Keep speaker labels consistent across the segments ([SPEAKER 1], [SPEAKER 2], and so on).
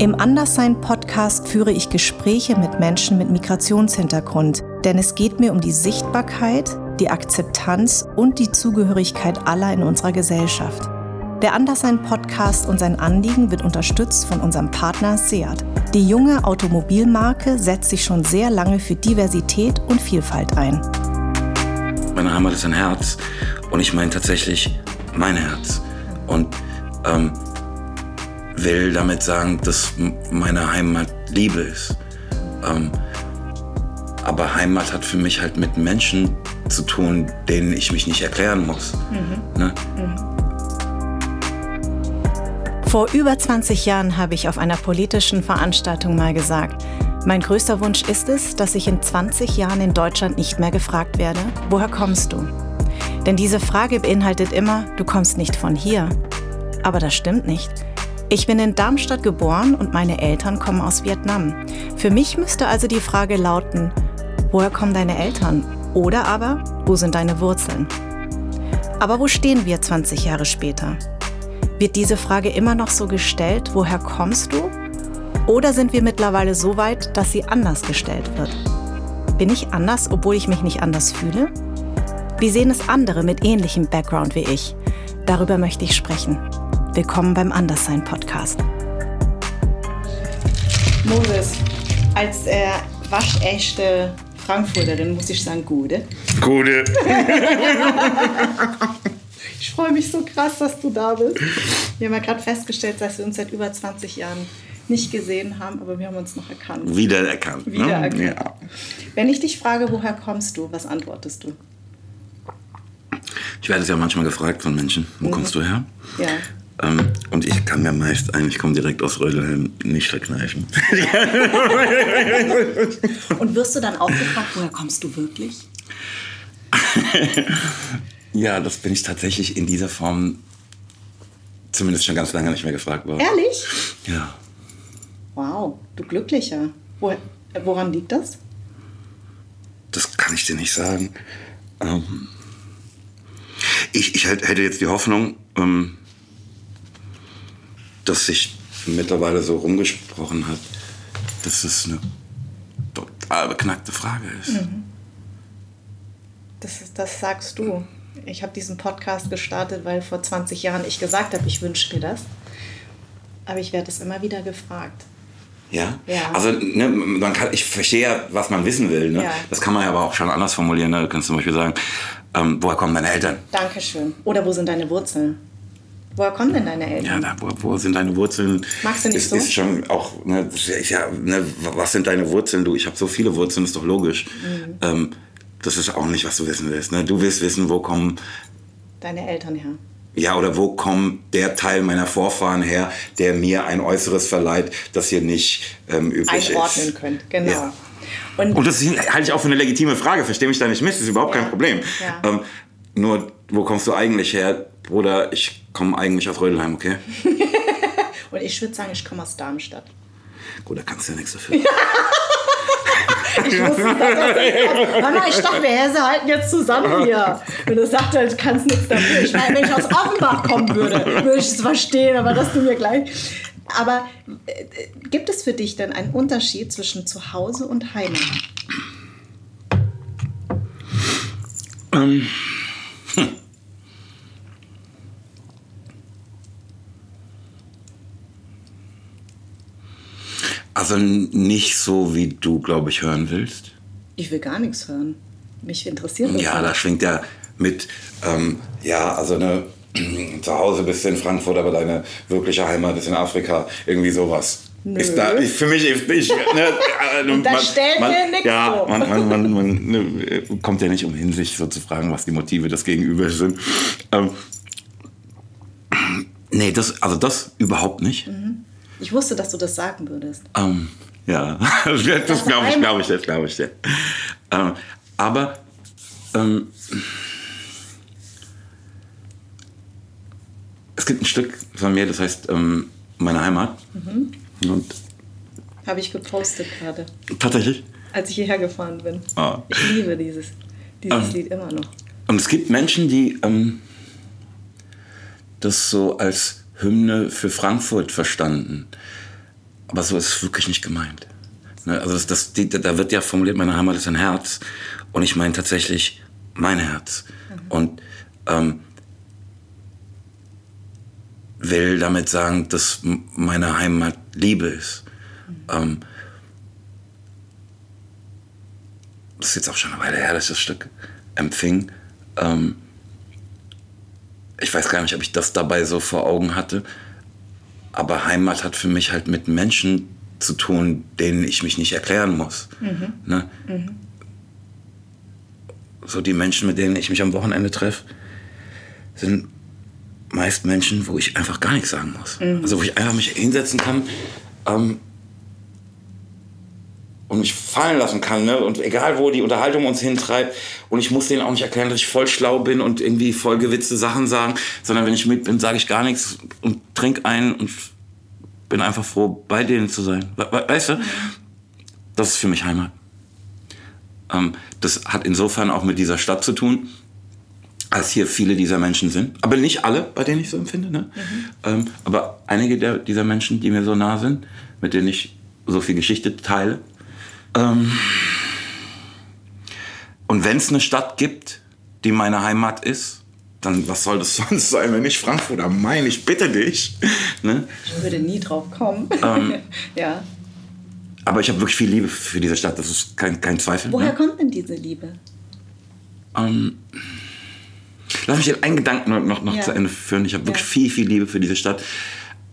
[SPEAKER 1] Im Anderssein-Podcast führe ich Gespräche mit Menschen mit Migrationshintergrund, denn es geht mir um die Sichtbarkeit, die Akzeptanz und die Zugehörigkeit aller in unserer Gesellschaft. Der Anderssein-Podcast und sein Anliegen wird unterstützt von unserem Partner Seat. Die junge Automobilmarke setzt sich schon sehr lange für Diversität und Vielfalt ein.
[SPEAKER 2] Meine Heimat ist ein Herz und ich meine tatsächlich mein Herz. Und ähm, will damit sagen, dass meine Heimat Liebe ist. Ähm, aber Heimat hat für mich halt mit Menschen zu tun, denen ich mich nicht erklären muss. Mhm. Ne? Mhm.
[SPEAKER 1] Vor über 20 Jahren habe ich auf einer politischen Veranstaltung mal gesagt, mein größter Wunsch ist es, dass ich in 20 Jahren in Deutschland nicht mehr gefragt werde, woher kommst du? Denn diese Frage beinhaltet immer, du kommst nicht von hier. Aber das stimmt nicht. Ich bin in Darmstadt geboren und meine Eltern kommen aus Vietnam. Für mich müsste also die Frage lauten, woher kommen deine Eltern? Oder aber, wo sind deine Wurzeln? Aber wo stehen wir 20 Jahre später? Wird diese Frage immer noch so gestellt, woher kommst du? Oder sind wir mittlerweile so weit, dass sie anders gestellt wird? Bin ich anders, obwohl ich mich nicht anders fühle? Wie sehen es andere mit ähnlichem Background wie ich? Darüber möchte ich sprechen. Willkommen beim Anderssein Podcast. Moses, als äh, waschechte Frankfurterin muss ich sagen, Gude.
[SPEAKER 2] Gude.
[SPEAKER 1] ich freue mich so krass, dass du da bist. Wir haben ja gerade festgestellt, dass wir uns seit über 20 Jahren nicht gesehen haben, aber wir haben uns noch erkannt.
[SPEAKER 2] Wiedererkannt.
[SPEAKER 1] Ne? Wiedererkannt. Ne? Ja. Wenn ich dich frage, woher kommst du, was antwortest du?
[SPEAKER 2] Ich werde es ja manchmal gefragt von Menschen, wo mhm. kommst du her?
[SPEAKER 1] Ja.
[SPEAKER 2] Ähm, und ich kann mir meist, eigentlich komme direkt aus Rödelheim, nicht verkneifen.
[SPEAKER 1] und wirst du dann auch gefragt, woher kommst du wirklich?
[SPEAKER 2] ja, das bin ich tatsächlich in dieser Form zumindest schon ganz lange nicht mehr gefragt worden.
[SPEAKER 1] Ehrlich?
[SPEAKER 2] Ja.
[SPEAKER 1] Wow, du Glücklicher. Wo, woran liegt das?
[SPEAKER 2] Das kann ich dir nicht sagen. Ähm, ich, ich hätte jetzt die Hoffnung, ähm, dass sich mittlerweile so rumgesprochen hat, dass es eine total beknackte Frage ist. Mhm.
[SPEAKER 1] Das, das sagst du. Ich habe diesen Podcast gestartet, weil vor 20 Jahren ich gesagt habe, ich wünsche mir das. Aber ich werde es immer wieder gefragt.
[SPEAKER 2] Ja? ja. Also ne, man kann, ich verstehe ja, was man wissen will. Ne? Ja. Das kann man ja aber auch schon anders formulieren. Ne? Du kannst zum Beispiel sagen, ähm, woher kommen deine Eltern?
[SPEAKER 1] Dankeschön. Oder wo sind deine Wurzeln? Woher kommen denn deine Eltern?
[SPEAKER 2] Ja, da, wo, wo, sind deine Wurzeln?
[SPEAKER 1] Magst du nicht
[SPEAKER 2] ist,
[SPEAKER 1] so?
[SPEAKER 2] Ist schon auch, ne, ja, ne, was sind deine Wurzeln? Du, ich habe so viele Wurzeln, ist doch logisch. Mhm. Ähm, das ist auch nicht, was du wissen willst. Ne? Du willst wissen, wo kommen
[SPEAKER 1] deine Eltern her?
[SPEAKER 2] Ja, oder wo kommt der Teil meiner Vorfahren her, der mir ein Äußeres verleiht, das hier nicht ähm, üblich
[SPEAKER 1] Einordnen ist. Einordnen könnt, genau. Ja.
[SPEAKER 2] Und, Und, das halte ich auch für eine legitime Frage, verstehe mich da nicht miss, das ist überhaupt ja. kein Problem. Ja. Ähm, nur, wo kommst du eigentlich her? Bruder, ich komme eigentlich aus Rödelheim, okay?
[SPEAKER 1] Und ich würde sagen, ich komme aus Darmstadt.
[SPEAKER 2] Gut, da kannst du ja nichts dafür. ich
[SPEAKER 1] wusste nicht, dass Mama, ich dachte, wir halten jetzt zusammen hier. Und er sagt halt, du kannst nichts dafür. Ich meine, wenn ich aus Offenbach kommen würde, würde ich es verstehen, aber das du mir gleich. Aber äh, gibt es für dich denn einen Unterschied zwischen Zuhause und Heimat?
[SPEAKER 2] Ähm. Hm. Also nicht so, wie du, glaube ich, hören willst.
[SPEAKER 1] Ich will gar nichts hören. Mich interessiert
[SPEAKER 2] das. Ja, da schwingt ja mit, ähm, ja, also ne, zu Hause bist du in Frankfurt, aber deine wirkliche Heimat ist in Afrika. Irgendwie sowas. Nö. Ist da, ich, für mich ist ich, ne,
[SPEAKER 1] äh, da stellt mir nichts
[SPEAKER 2] Ja, man, man, man, man ne, kommt ja nicht umhin, sich so zu fragen, was die Motive des Gegenübers sind. Ähm, nee, das, also das überhaupt nicht. Mhm.
[SPEAKER 1] Ich wusste, dass du das sagen würdest.
[SPEAKER 2] Ähm, ja, das glaube ich, glaube ich, das glaube ich. Ja. Ähm, aber ähm, es gibt ein Stück von mir, das heißt ähm, meine Heimat. Mhm. Und
[SPEAKER 1] Habe ich gepostet gerade.
[SPEAKER 2] Tatsächlich?
[SPEAKER 1] Als ich hierher gefahren bin. Ah. Ich liebe dieses, dieses ähm, Lied immer noch.
[SPEAKER 2] Und es gibt Menschen, die ähm, das so als Hymne für Frankfurt verstanden. Aber so ist es wirklich nicht gemeint. Ne? Also das, das, die, da wird ja formuliert, meine Heimat ist ein Herz. Und ich meine tatsächlich mein Herz. Mhm. Und ähm, will damit sagen, dass meine Heimat Liebe ist. Mhm. Ähm, das ist jetzt auch schon eine Weile her, dass ich das Stück empfing. Ähm, ich weiß gar nicht, ob ich das dabei so vor Augen hatte. Aber Heimat hat für mich halt mit Menschen zu tun, denen ich mich nicht erklären muss. Mhm. Ne? Mhm. So die Menschen, mit denen ich mich am Wochenende treffe, sind meist Menschen, wo ich einfach gar nichts sagen muss. Mhm. Also wo ich einfach mich hinsetzen kann ähm, und mich fallen lassen kann. Ne? Und egal, wo die Unterhaltung uns hintreibt. Und ich muss denen auch nicht erklären, dass ich voll schlau bin und irgendwie voll gewitzte Sachen sagen. Sondern wenn ich mit bin, sage ich gar nichts und trinke ein und bin einfach froh, bei denen zu sein. Weißt du? Das ist für mich Heimat. Ähm, das hat insofern auch mit dieser Stadt zu tun, als hier viele dieser Menschen sind. Aber nicht alle, bei denen ich so empfinde. Ne? Mhm. Ähm, aber einige der, dieser Menschen, die mir so nah sind, mit denen ich so viel Geschichte teile. Ähm, und wenn es eine Stadt gibt, die meine Heimat ist, dann was soll das sonst sein, wenn nicht Frankfurt am Main? Ich bitte dich.
[SPEAKER 1] Ne? Ich würde nie drauf kommen.
[SPEAKER 2] Ähm, ja. Aber ich habe wirklich viel Liebe für diese Stadt, das ist kein, kein Zweifel.
[SPEAKER 1] Woher ne? kommt denn diese Liebe?
[SPEAKER 2] Ähm, lass mich den einen Gedanken noch, noch ja. zu Ende führen. Ich habe wirklich ja. viel, viel Liebe für diese Stadt.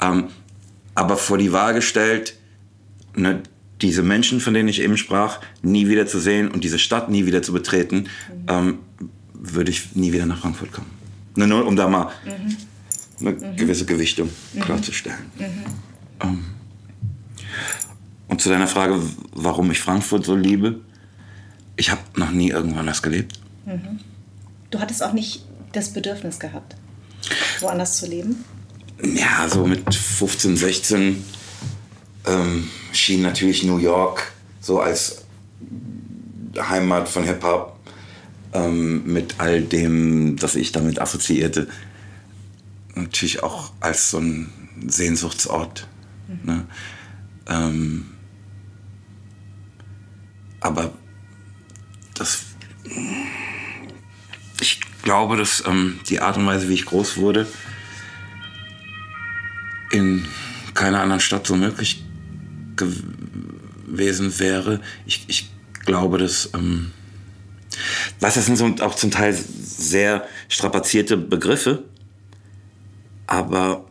[SPEAKER 2] Ähm, aber vor die Wahl gestellt, ne, diese Menschen, von denen ich eben sprach, nie wieder zu sehen und diese Stadt nie wieder zu betreten, mhm. ähm, würde ich nie wieder nach Frankfurt kommen. Nur, nur um da mal mhm. eine mhm. gewisse Gewichtung mhm. klarzustellen. Mhm. Ähm, und zu deiner Frage, warum ich Frankfurt so liebe, ich habe noch nie irgendwo anders gelebt.
[SPEAKER 1] Mhm. Du hattest auch nicht das Bedürfnis gehabt, woanders zu leben?
[SPEAKER 2] Ja, so mit 15, 16 ähm, schien natürlich New York so als Heimat von Hip-Hop ähm, mit all dem, das ich damit assoziierte, natürlich auch als so ein Sehnsuchtsort. Mhm. Ne? Ähm, aber das, ich glaube, dass ähm, die Art und Weise, wie ich groß wurde, in keiner anderen Stadt so möglich gewesen wäre. Ich, ich glaube, dass ähm, was das sind so auch zum Teil sehr strapazierte Begriffe, aber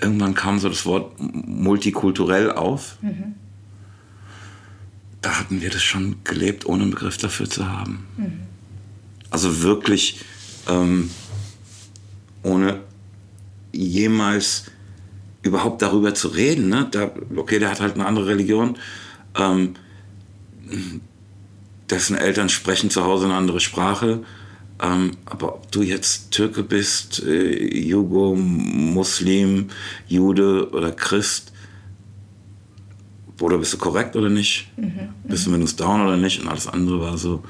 [SPEAKER 2] irgendwann kam so das Wort multikulturell auf. Mhm. Da hatten wir das schon gelebt, ohne einen Begriff dafür zu haben. Mhm. Also wirklich ähm, ohne jemals überhaupt darüber zu reden. Ne? Da, okay, der hat halt eine andere Religion. Ähm, dessen Eltern sprechen zu Hause eine andere Sprache. Ähm, aber ob du jetzt Türke bist, äh, Jugo, Muslim, Jude oder Christ, oder bist du korrekt oder nicht? Mhm, mhm. bist du Windows Down oder nicht? Und alles andere war so.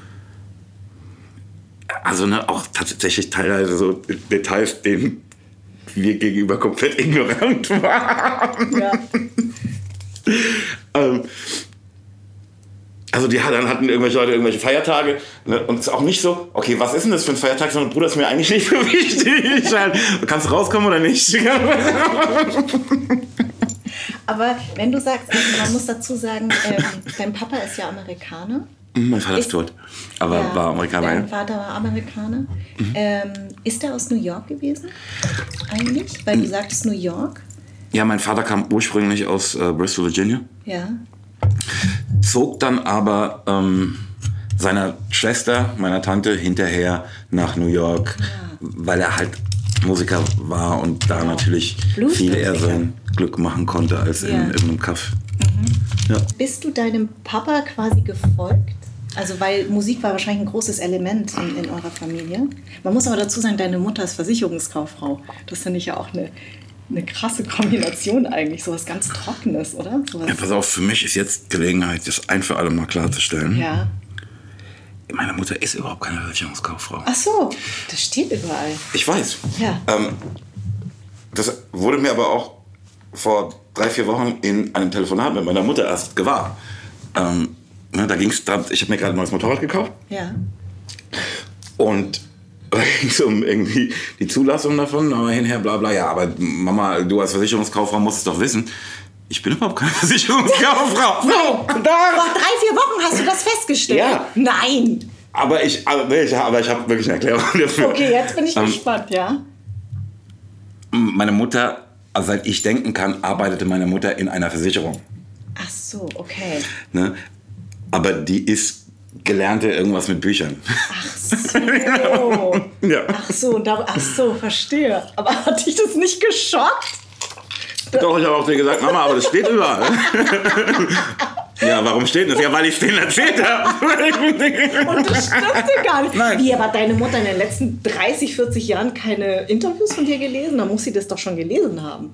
[SPEAKER 2] Also ne, auch tatsächlich teilweise so Details, denen wir gegenüber komplett ignorant waren. Ja. ähm, also die dann hatten irgendwelche Leute irgendwelche Feiertage ne? und es ist auch nicht so, okay, was ist denn das für ein Feiertag, sondern Bruder, ist mir eigentlich nicht so wichtig. Kannst du rauskommen oder nicht?
[SPEAKER 1] Aber wenn du sagst, also man muss dazu sagen, ähm, dein Papa ist ja Amerikaner.
[SPEAKER 2] Mhm, mein Vater ist, ist tot, aber ja, war Amerikaner.
[SPEAKER 1] Dein Vater war Amerikaner. Mhm. Ähm, ist er aus New York gewesen eigentlich? Weil du sagtest New York.
[SPEAKER 2] Ja, mein Vater kam ursprünglich aus äh, Bristol, Virginia.
[SPEAKER 1] Ja
[SPEAKER 2] zog dann aber ähm, seiner Schwester, meiner Tante, hinterher nach New York, ja. weil er halt Musiker war und da natürlich viel eher sein Glück machen konnte als ja. in irgendeinem Kaff.
[SPEAKER 1] Mhm. Ja. Bist du deinem Papa quasi gefolgt? Also weil Musik war wahrscheinlich ein großes Element in, in eurer Familie. Man muss aber dazu sagen, deine Mutter ist Versicherungskauffrau. Das finde ich ja auch eine eine krasse Kombination eigentlich, so was ganz Trockenes, oder? Sowas.
[SPEAKER 2] Ja, pass auf, für mich ist jetzt Gelegenheit, das ein für alle mal klarzustellen.
[SPEAKER 1] Ja.
[SPEAKER 2] Meine Mutter ist überhaupt keine Versicherungskauffrau.
[SPEAKER 1] Ach so, das steht überall.
[SPEAKER 2] Ich weiß.
[SPEAKER 1] Ja.
[SPEAKER 2] Ähm, das wurde mir aber auch vor drei, vier Wochen in einem Telefonat mit meiner Mutter erst gewahr. Ähm, ne, da ging es, ich habe mir gerade ein neues Motorrad gekauft.
[SPEAKER 1] Ja.
[SPEAKER 2] Und da ging es um irgendwie die Zulassung davon, aber hinher, bla bla. Ja, aber Mama, du als Versicherungskauffrau musst es doch wissen. Ich bin überhaupt keine Versicherungskauffrau.
[SPEAKER 1] Vor drei, vier Wochen hast du das festgestellt?
[SPEAKER 2] Ja.
[SPEAKER 1] Nein.
[SPEAKER 2] Aber ich, aber ich, aber ich habe wirklich eine Erklärung dafür.
[SPEAKER 1] Okay, jetzt bin ich
[SPEAKER 2] Ähm,
[SPEAKER 1] gespannt, ja?
[SPEAKER 2] Meine Mutter, also seit ich denken kann, arbeitete meine Mutter in einer Versicherung.
[SPEAKER 1] Ach so, okay.
[SPEAKER 2] Ne? Aber die ist gelernte irgendwas mit Büchern.
[SPEAKER 1] Ach so.
[SPEAKER 2] Ja.
[SPEAKER 1] Ach so, da, ach so, verstehe. Aber hat dich das nicht geschockt?
[SPEAKER 2] Doch, ich habe auch dir gesagt, Mama, aber das steht überall. ja, warum steht das? Ja, weil ich es denen erzählt habe.
[SPEAKER 1] Und das stimmte gar nicht.
[SPEAKER 2] Nein.
[SPEAKER 1] Wie, aber deine Mutter in den letzten 30, 40 Jahren keine Interviews von dir gelesen? Da muss sie das doch schon gelesen haben.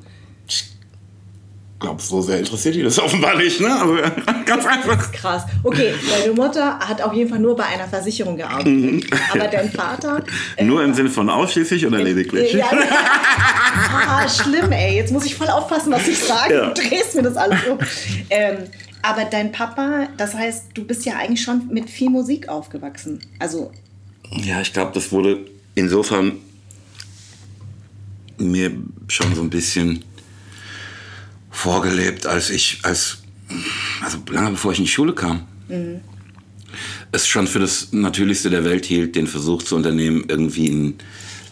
[SPEAKER 2] Ich glaube, so sehr interessiert die das offenbar nicht, ne? Also, ganz einfach.
[SPEAKER 1] Krass. Okay, deine Mutter hat auf jeden Fall nur bei einer Versicherung gearbeitet. Aber dein Vater. äh,
[SPEAKER 2] Nur im Sinne von ausschließlich oder lediglich?
[SPEAKER 1] Ja, ah, schlimm, ey. Jetzt muss ich voll aufpassen, was ich sage.
[SPEAKER 2] Ja.
[SPEAKER 1] Du drehst mir das alles um. Ähm, aber dein Papa, das heißt, du bist ja eigentlich schon mit viel Musik aufgewachsen. Also,
[SPEAKER 2] Ja, ich glaube, das wurde insofern mir schon so ein bisschen vorgelebt, als ich, als, also lange bevor ich in die Schule kam, es schon für das Natürlichste der Welt hielt, den Versuch zu unternehmen, irgendwie ein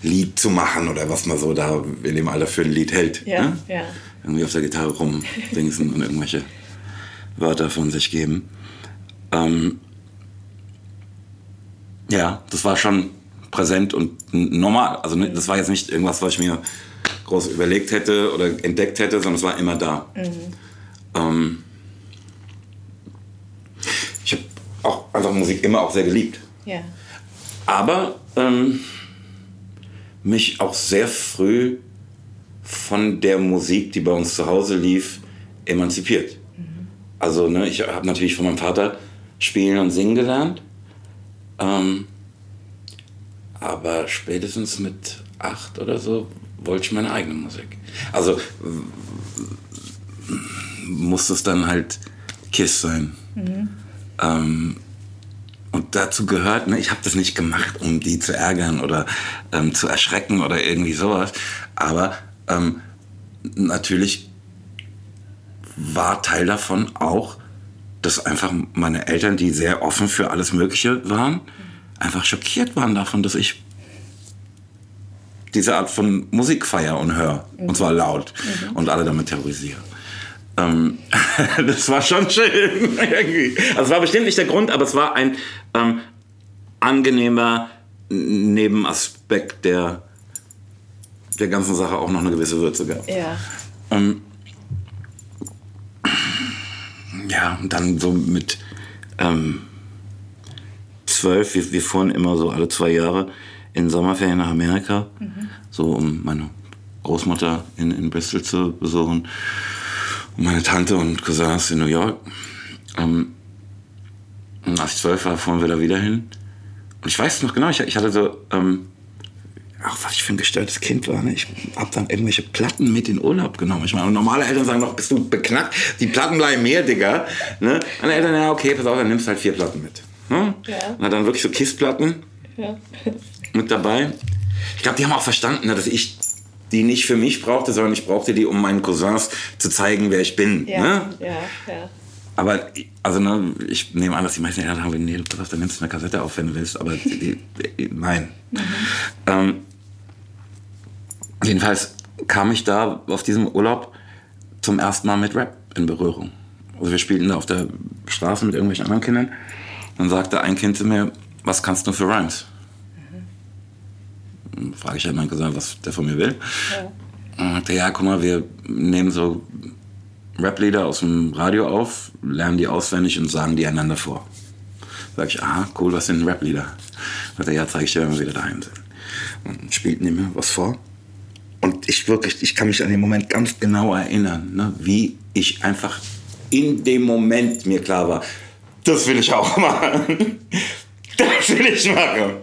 [SPEAKER 2] Lied zu machen oder was man so da in dem Alter für ein Lied hält.
[SPEAKER 1] Ja,
[SPEAKER 2] ne?
[SPEAKER 1] ja.
[SPEAKER 2] Irgendwie auf der Gitarre rumdingsen und irgendwelche Wörter von sich geben. Ähm, ja, das war schon präsent und normal. Also ne, das war jetzt nicht irgendwas, was ich mir groß überlegt hätte oder entdeckt hätte, sondern es war immer da. Ähm, ich habe auch einfach Musik immer auch sehr geliebt.
[SPEAKER 1] ja.
[SPEAKER 2] Aber ähm, mich auch sehr früh von der Musik, die bei uns zu Hause lief, emanzipiert. Also ne, ich habe natürlich von meinem Vater spielen und singen gelernt. Ähm, aber spätestens mit acht oder so wollte ich meine eigene Musik. Also musste es dann halt Kiss sein. Ähm, und dazu gehört, ne, ich habe das nicht gemacht, um die zu ärgern oder ähm, zu erschrecken oder irgendwie sowas. Aber ähm, natürlich war Teil davon auch, dass einfach meine Eltern, die sehr offen für alles Mögliche waren, einfach schockiert waren davon, dass ich diese Art von Musik feier und höre. Und zwar laut. Und alle damit terrorisiere. Ähm, das war schon schön. irgendwie. also es war bestimmt nicht der Grund, aber es war ein ähm, angenehmer Nebenaspekt, der der ganzen Sache auch noch eine gewisse Würze gab.
[SPEAKER 1] Ja.
[SPEAKER 2] Ähm, ja, und dann so mit ähm, zwölf, wir, wir fuhren immer so alle zwei Jahre in Sommerferien nach Amerika, so um meine Großmutter in, in Bristol zu besuchen und meine Tante und Cousins in New York. Ähm, und als ich zwölf war, fuhren wir da wieder hin. Und ich weiß noch genau, ich, ich hatte so, ähm, ach, was ich für ein gestörtes Kind war. Ne? Ich hab dann irgendwelche Platten mit in Urlaub genommen. Ich meine, normale Eltern sagen doch, bist du beknackt? Die Platten bleiben mehr, Digga. Ne? Meine Eltern, ja, okay, pass auf, dann nimmst du halt vier Platten mit. Ne?
[SPEAKER 1] Ja.
[SPEAKER 2] Und hat dann wirklich so Kissplatten
[SPEAKER 1] Ja.
[SPEAKER 2] mit dabei. Ich glaube, die haben auch verstanden, ne, dass ich die nicht für mich brauchte, sondern ich brauchte die, um meinen Cousins zu zeigen, wer ich bin.
[SPEAKER 1] Ja.
[SPEAKER 2] Ne?
[SPEAKER 1] Ja. Ja.
[SPEAKER 2] Aber also ne, ich nehme an, dass die meisten Eltern haben, nee, pass auf, dann nimmst du eine Kassette auf, wenn du willst. Aber die, die, nein. Ähm, jedenfalls kam ich da auf diesem Urlaub zum ersten Mal mit Rap in Berührung. Also wir spielten da auf der Straße mit irgendwelchen anderen Kindern. Dann sagte ein Kind zu mir, was kannst du für Rhymes? Dann frage ich halt meinen Cousin, was der von mir will. Und er sagte, ja, guck mal, wir nehmen so Rap-Lieder aus dem Radio auf, lernen die auswendig und sagen die einander vor. Sag ich, aha, cool, was sind Rap-Lieder? Sagt er, ja, zeige ich dir, wenn wir wieder daheim sind. Und spielten die mir was vor. Und ich wirklich, ich kann mich an den Moment ganz genau erinnern, ne, wie ich einfach in dem Moment mir klar war, das will ich auch machen. Das will ich machen.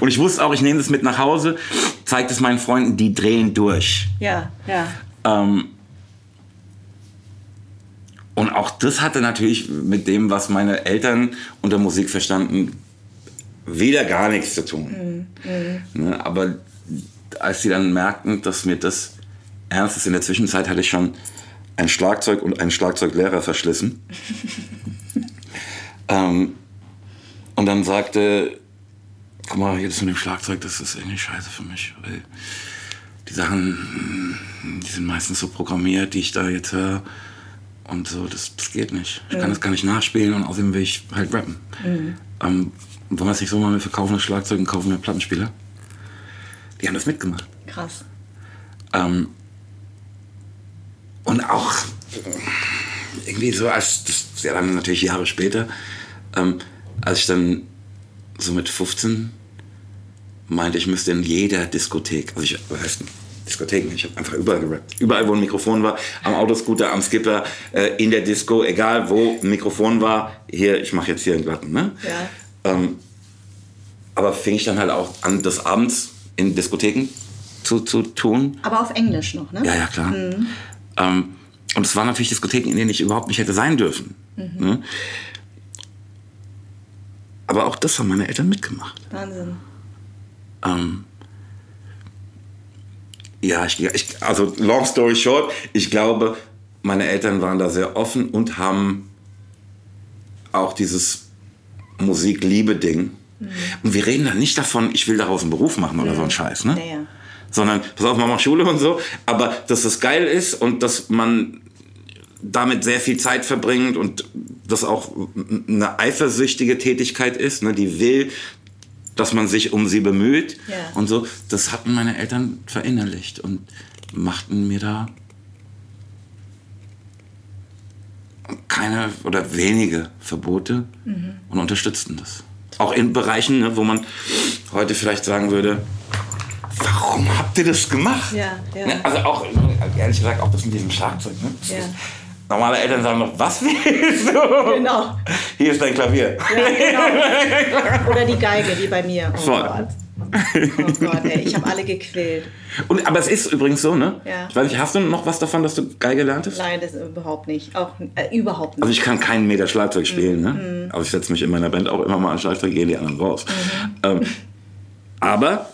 [SPEAKER 2] Und ich wusste auch, ich nehme das mit nach Hause, zeige es meinen Freunden, die drehen durch.
[SPEAKER 1] Ja. Ja.
[SPEAKER 2] Ähm, Und auch das hatte natürlich mit dem, was meine Eltern unter Musik verstanden, wieder gar nichts zu tun. Mhm. Ne, aber als sie dann merkten, dass mir das ernst ist, in der Zwischenzeit hatte ich schon ein Schlagzeug und einen Schlagzeuglehrer verschlissen. ähm, und dann sagte, guck mal, hier das mit dem Schlagzeug, das ist irgendwie scheiße für mich. Weil die Sachen, die sind meistens so programmiert, die ich da jetzt höre. Und so, das, das geht nicht. Ich mhm. kann das gar nicht nachspielen und außerdem will ich halt rappen. Mhm. Ähm, wollen wir es nicht so machen, wir verkaufen das Schlagzeug und kaufen mir Plattenspieler? Die haben das mitgemacht.
[SPEAKER 1] Krass.
[SPEAKER 2] Ähm, und auch irgendwie so, als das ja dann natürlich Jahre später, ähm, als ich dann so mit 15 meinte, ich müsste in jeder Diskothek, also ich, was heißt Diskotheken, ich habe einfach überall gerappt. Überall, wo ein Mikrofon war, am Autoscooter, am Skipper, äh, in der Disco, egal wo ein Mikrofon war, hier, ich mache jetzt hier einen Glatten. Ne? Ja. Ähm, aber fing ich dann halt auch an, des Abends in Diskotheken zu, zu tun.
[SPEAKER 1] Aber auf Englisch noch, ne?
[SPEAKER 2] Ja, ja, klar. Mhm. Ähm, und es waren natürlich Diskotheken, in denen ich überhaupt nicht hätte sein dürfen. Mhm. Ne? Aber auch das haben meine Eltern mitgemacht.
[SPEAKER 1] Wahnsinn.
[SPEAKER 2] Ähm, ja, ich, ich, also long story short, ich glaube, meine Eltern waren da sehr offen und haben auch dieses Musik-Liebe-Ding. Mhm. Und wir reden da nicht davon, ich will daraus einen Beruf machen oder mhm. so ein Scheiß, ne?
[SPEAKER 1] Ja, ja.
[SPEAKER 2] Sondern, pass auf, Mama Schule und so, aber dass das geil ist und dass man damit sehr viel Zeit verbringt und das auch eine eifersüchtige Tätigkeit ist, ne, die will, dass man sich um sie bemüht ja. und so. Das hatten meine Eltern verinnerlicht und machten mir da keine oder wenige Verbote mhm. und unterstützten das. Auch in Bereichen, ne, wo man heute vielleicht sagen würde, warum habt ihr das gemacht?
[SPEAKER 1] Ja, ja.
[SPEAKER 2] Ne, also auch, ehrlich gesagt, auch das mit diesem Schlagzeug. Ne? Ja. Normale Eltern sagen noch, was willst du? Genau. Hier ist dein Klavier.
[SPEAKER 1] Ja, genau. Oder die Geige, wie bei mir. Oh Voll. Gott. Oh Gott, ey, ich habe alle gequält.
[SPEAKER 2] Und, aber es ist übrigens so, ne? Ja. Ich weiß nicht, hast du noch was davon, dass du Geige lerntest?
[SPEAKER 1] Nein, das überhaupt nicht. Auch äh, überhaupt nicht.
[SPEAKER 2] Also ich kann keinen Meter Schlagzeug spielen, ne? mhm. ne? Aber ich setze mich in meiner Band auch immer mal an Schlagzeug, gehen die anderen raus. Mhm. Ähm, aber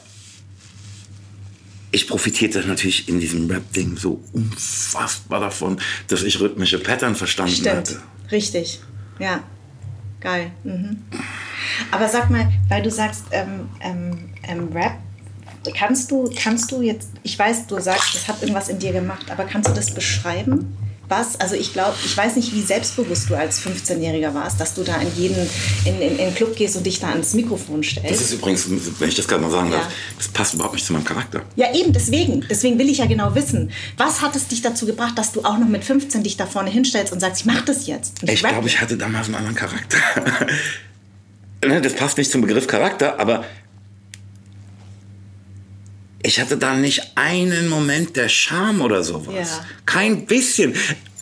[SPEAKER 2] ich profitierte natürlich in diesem Rap-Ding so unfassbar davon, dass ich rhythmische Pattern verstanden
[SPEAKER 1] Stimmt.
[SPEAKER 2] hatte.
[SPEAKER 1] Richtig, ja. Geil. Mhm. Aber sag mal, weil du sagst, ähm, ähm, ähm, Rap, kannst du, kannst du jetzt, ich weiß, du sagst, das hat irgendwas in dir gemacht, aber kannst du das beschreiben? Was, also ich glaube, ich weiß nicht, wie selbstbewusst du als 15-Jähriger warst, dass du da in jeden, in, in, in den Club gehst und dich da ans Mikrofon stellst.
[SPEAKER 2] Das ist übrigens, wenn ich das gerade mal sagen ja. darf, das passt überhaupt nicht zu meinem Charakter.
[SPEAKER 1] Ja, eben, deswegen. Deswegen will ich ja genau wissen, was hat es dich dazu gebracht, dass du auch noch mit 15 dich da vorne hinstellst und sagst, ich mach das jetzt.
[SPEAKER 2] Ich, glaube, ich hatte damals einen anderen Charakter. Ne, das passt nicht zum Begriff Charakter, aber ich hatte da nicht einen Moment der Scham oder sowas. Ja. Kein bisschen.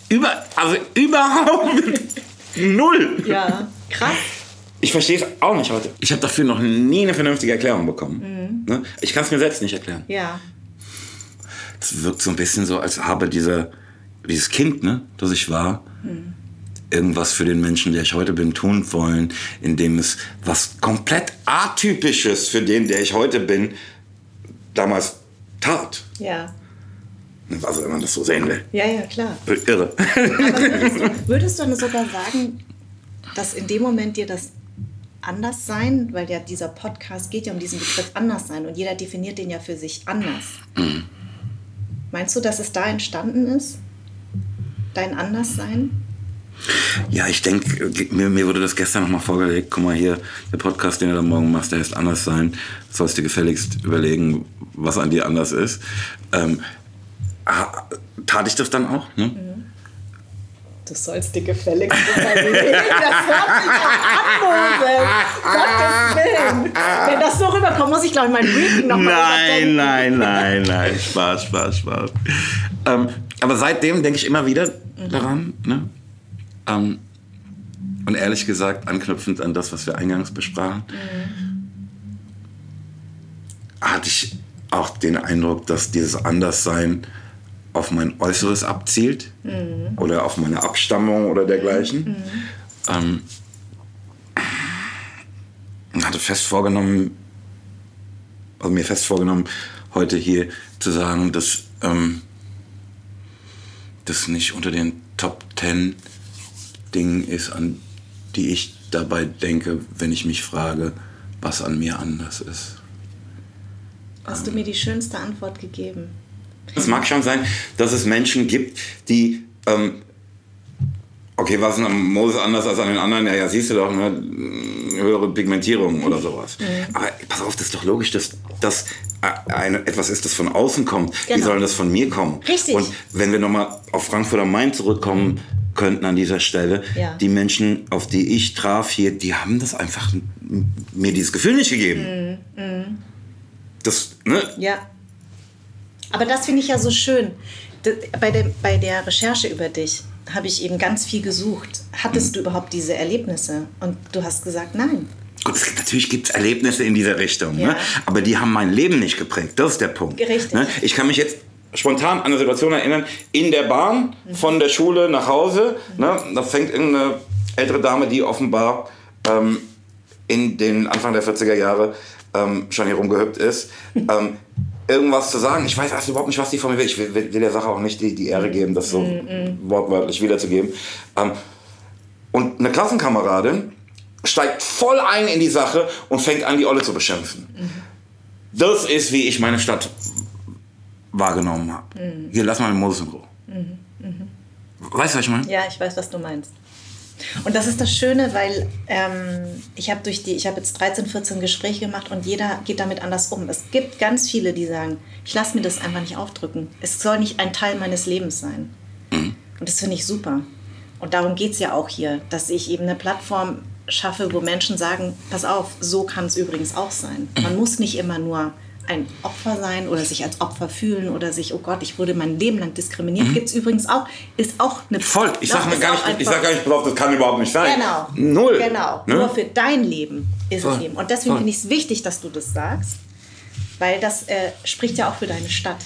[SPEAKER 2] Über, also überhaupt null.
[SPEAKER 1] Ja, krass.
[SPEAKER 2] Ich verstehe es auch nicht heute. Ich habe dafür noch nie eine vernünftige Erklärung bekommen. Mhm. Ne? Ich kann es mir selbst nicht erklären.
[SPEAKER 1] Ja.
[SPEAKER 2] Es wirkt so ein bisschen so, als habe dieser, dieses Kind, ne, das ich war, mhm. irgendwas für den Menschen, der ich heute bin, tun wollen, indem es was komplett atypisches für den, der ich heute bin, damals tat.
[SPEAKER 1] Ja.
[SPEAKER 2] Also wenn man das so sehen will.
[SPEAKER 1] Ja, ja, klar.
[SPEAKER 2] Irre.
[SPEAKER 1] Würdest du, würdest du dann sogar sagen, dass in dem Moment dir das anders sein, weil ja dieser Podcast geht ja um diesen Begriff anders sein und jeder definiert den ja für sich anders. Mhm. Meinst du, dass es da entstanden ist? Dein Anderssein?
[SPEAKER 2] Ja, ich denke, mir, mir, wurde das gestern nochmal vorgelegt. Guck mal hier, der Podcast, den du da morgen machst, der heißt anders sein. Sollst dir gefälligst überlegen, was an dir anders ist. Ähm, tat ich das dann auch? Ne? Mhm.
[SPEAKER 1] Du sollst dir gefälligst überlegen. Das hört sich an, Gottes Willen. Wenn das so rüberkommt, muss ich, glaube ich, mein Briefing nochmal
[SPEAKER 2] Nein, nein, nein, nein. Spaß, Spaß, Spaß. Ähm, aber seitdem denke ich immer wieder mhm. daran, ne? Ähm, und ehrlich gesagt, anknüpfend an das, was wir eingangs besprachen, mhm. hatte ich auch den Eindruck, dass dieses Anderssein auf mein Äußeres abzielt mhm. oder auf meine Abstammung oder dergleichen. Mhm. Ähm, hatte fest vorgenommen, also mir fest vorgenommen, heute hier zu sagen, dass ähm, das nicht unter den Top Ten Dingen ist, an die ich dabei denke, wenn ich mich frage, was an mir anders ist.
[SPEAKER 1] Hast du mir die schönste Antwort gegeben?
[SPEAKER 2] Es mag schon sein, dass es Menschen gibt, die ähm, okay, was ist an Moses anders als an den anderen? Ja, ja, siehst du doch, ne? höhere Pigmentierung oder sowas. Mhm. Aber pass auf, das ist doch logisch, dass das eine, etwas ist, das von außen kommt. Genau. Wie soll das von mir kommen?
[SPEAKER 1] Richtig.
[SPEAKER 2] Und wenn wir nochmal auf Frankfurt am Main zurückkommen könnten an dieser Stelle, ja. die Menschen, auf die ich traf hier, die haben das einfach mir dieses Gefühl nicht gegeben. Mhm. Mhm. Das, ne?
[SPEAKER 1] Ja. Aber das finde ich ja so schön. Bei der, bei der Recherche über dich habe ich eben ganz viel gesucht. Hattest mhm. du überhaupt diese Erlebnisse? Und du hast gesagt, nein.
[SPEAKER 2] Gut, es gibt, natürlich gibt es Erlebnisse in dieser Richtung, ne? ja. ne? aber die haben mein Leben nicht geprägt. Das ist der Punkt.
[SPEAKER 1] Richtig.
[SPEAKER 2] Ne? Ich kann mich jetzt spontan an eine Situation erinnern, in der Bahn mhm. von der Schule nach Hause. Mhm. Ne? Da fängt irgendeine ältere Dame, die offenbar ähm, in den Anfang der 40er Jahre ähm, schon hier rumgehüpft ist, ähm, irgendwas zu sagen. Ich weiß erst überhaupt nicht, was die von mir will. Ich will, will, der Sache auch nicht die, die Ehre geben, das so mm. wortwörtlich wiederzugeben. Ähm, und eine Klassenkameradin steigt voll ein in die Sache und fängt an, die Olle zu beschimpfen. Mhm. Das ist, wie ich meine Stadt wahrgenommen habe. Mhm. Hier, lass mal den Modus in Ruhe. Mhm. Mhm. Weißt du, was ich meine?
[SPEAKER 1] Ja, ich weiß, was du meinst. Und das ist das Schöne, weil ähm, ich habe durch die, ich habe jetzt 13, 14 Gespräche gemacht und jeder geht damit anders um. Es gibt ganz viele, die sagen, ich lasse mir das einfach nicht aufdrücken. Es soll nicht ein Teil meines Lebens sein. Mhm. Und das finde ich super. Und darum geht es ja auch hier, dass ich eben eine Plattform schaffe, wo Menschen sagen, pass auf, so kann es übrigens auch sein. Man muss nicht immer nur ein Opfer sein oder sich als Opfer fühlen oder sich, oh Gott, ich wurde mein Leben lang diskriminiert, mhm. gibt es übrigens auch, ist auch eine
[SPEAKER 2] Voll, ich sage gar nicht, ich sag gar nicht, drauf, das kann überhaupt nicht sein.
[SPEAKER 1] Genau.
[SPEAKER 2] Null.
[SPEAKER 1] Genau. Ne? Nur für dein Leben ist Voll. es eben. Und deswegen finde ich es wichtig, dass du das sagst, weil das äh, spricht ja auch für deine Stadt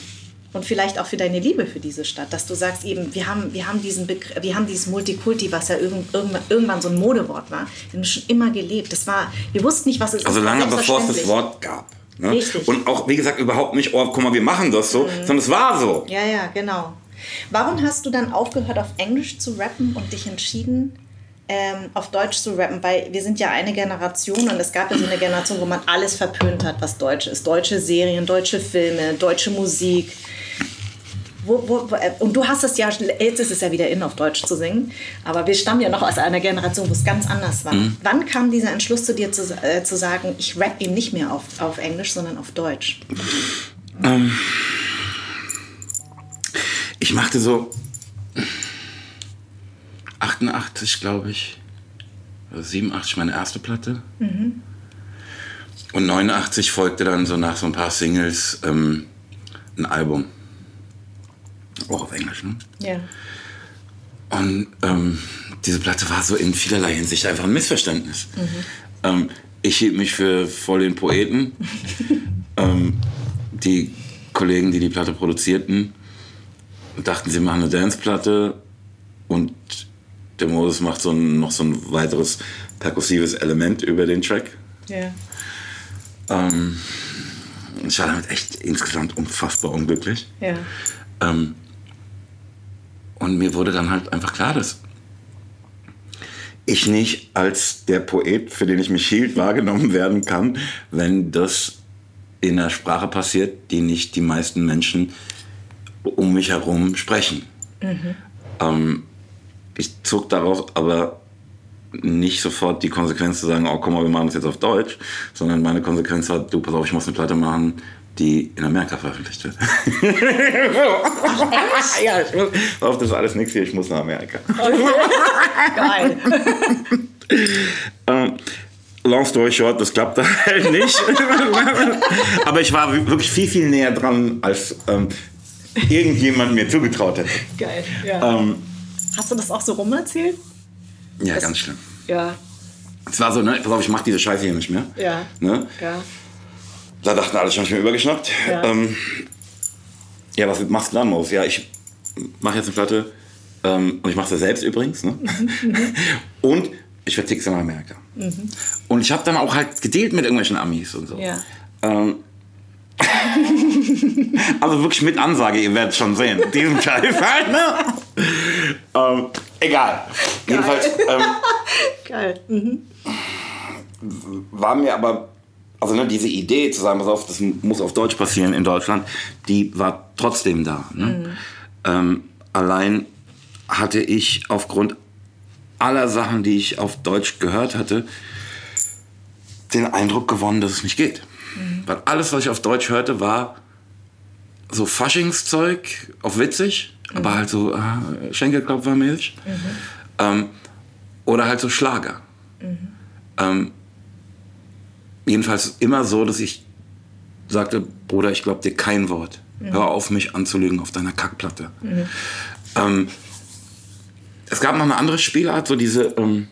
[SPEAKER 1] und vielleicht auch für deine Liebe für diese Stadt, dass du sagst eben, wir haben, wir haben diesen Begr wir haben dieses Multikulti, was ja irgendwann, irgendwann so ein Modewort war, wir haben schon immer gelebt. Das war, wir wussten nicht, was es
[SPEAKER 2] also ist. Also lange bevor es das Wort gab. Ne? Richtig. Und auch, wie gesagt, überhaupt nicht, oh, guck mal, wir machen das so, mhm. sondern es war so.
[SPEAKER 1] Ja, ja, genau. Warum hast du dann aufgehört, auf Englisch zu rappen und dich entschieden, ähm, auf Deutsch zu rappen? Weil wir sind ja eine Generation und es gab ja so eine Generation, wo man alles verpönt hat, was Deutsch ist. Deutsche Serien, deutsche Filme, deutsche Musik. Wo, wo, wo, äh, und du hast es ja, jetzt ist es ja wieder in, auf Deutsch zu singen, aber wir stammen ja noch aus einer Generation, wo es ganz anders war. Mhm. Wann kam dieser Entschluss zu dir zu, äh, zu sagen, ich rap eben nicht mehr auf, auf Englisch, sondern auf Deutsch? Ähm,
[SPEAKER 2] ich machte so 88, glaube ich, 87 meine erste Platte. Mhm. Und 89 folgte dann so nach so ein paar Singles ähm, ein Album. Auch auf Englisch, ne?
[SPEAKER 1] Ja.
[SPEAKER 2] Und ähm, diese Platte war so in vielerlei Hinsicht einfach ein Missverständnis. Mhm. Ähm, ich hielt mich für voll den Poeten. ähm, die Kollegen, die die Platte produzierten, dachten, sie machen eine Danceplatte und der Moses macht so ein, noch so ein weiteres perkussives Element über den Track.
[SPEAKER 1] Ja.
[SPEAKER 2] Ähm, ich war damit echt insgesamt unfassbar unglücklich.
[SPEAKER 1] Ja.
[SPEAKER 2] Ähm, und mir wurde dann halt einfach klar, dass ich nicht als der Poet, für den ich mich hielt, wahrgenommen werden kann, wenn das in einer Sprache passiert, die nicht die meisten Menschen um mich herum sprechen. Mhm. Ähm, ich zog daraus aber nicht sofort die Konsequenz zu sagen, oh guck mal, wir machen das jetzt auf Deutsch, sondern meine Konsequenz war, du pass auf, ich muss eine Platte machen, die in Amerika veröffentlicht wird. Ach, ja, ich muss, auf das ist alles nichts hier, ich muss nach Amerika. Geil. ähm, long story short, das klappte halt nicht. Aber ich war wirklich viel, viel näher dran, als ähm, irgendjemand mir zugetraut hätte.
[SPEAKER 1] Geil, ja. Ähm, Hast du das auch so rumerzählt?
[SPEAKER 2] Ja, das, ganz schlimm.
[SPEAKER 1] Ja.
[SPEAKER 2] Es war so, ne, pass auf, ich mach diese Scheiße hier nicht mehr.
[SPEAKER 1] Ja.
[SPEAKER 2] Ne?
[SPEAKER 1] Ja.
[SPEAKER 2] Da dachten alle schon, ich bin übergeschnappt. Ja, ähm, ja was machst du dann, Maus? Ja, ich mache jetzt eine Platte ähm, und ich mache sie selbst übrigens. Ne? und ich vertick's in Amerika. Mhm. Und ich habe dann auch halt gedealt mit irgendwelchen Amis und so.
[SPEAKER 1] Ja.
[SPEAKER 2] Ähm, also wirklich mit Ansage, ihr werdet schon sehen. Diesen Scheiß halt, ne? Ähm, egal. Geil. Jedenfalls. Ähm,
[SPEAKER 1] Geil. Mhm.
[SPEAKER 2] War mir aber, also ne, diese Idee zu sagen, pass auf, das muss auf Deutsch passieren in Deutschland, die war trotzdem da. Ne? Mhm. Ähm, allein hatte ich aufgrund aller Sachen, die ich auf Deutsch gehört hatte, den Eindruck gewonnen, dass es nicht geht. Mhm. Weil alles, was ich auf Deutsch hörte, war so Faschingszeug, auch witzig, mhm. aber halt so äh, Schenkelklopfermäßig. Mhm. Ähm, oder halt so Schlager. Mhm. Ähm, jedenfalls immer so, dass ich sagte, Bruder, ich glaube dir kein Wort. Mhm. Hör auf, mich anzulügen auf deiner Kackplatte. Mhm. Ähm, es gab noch eine andere Spielart, so diese, ähm,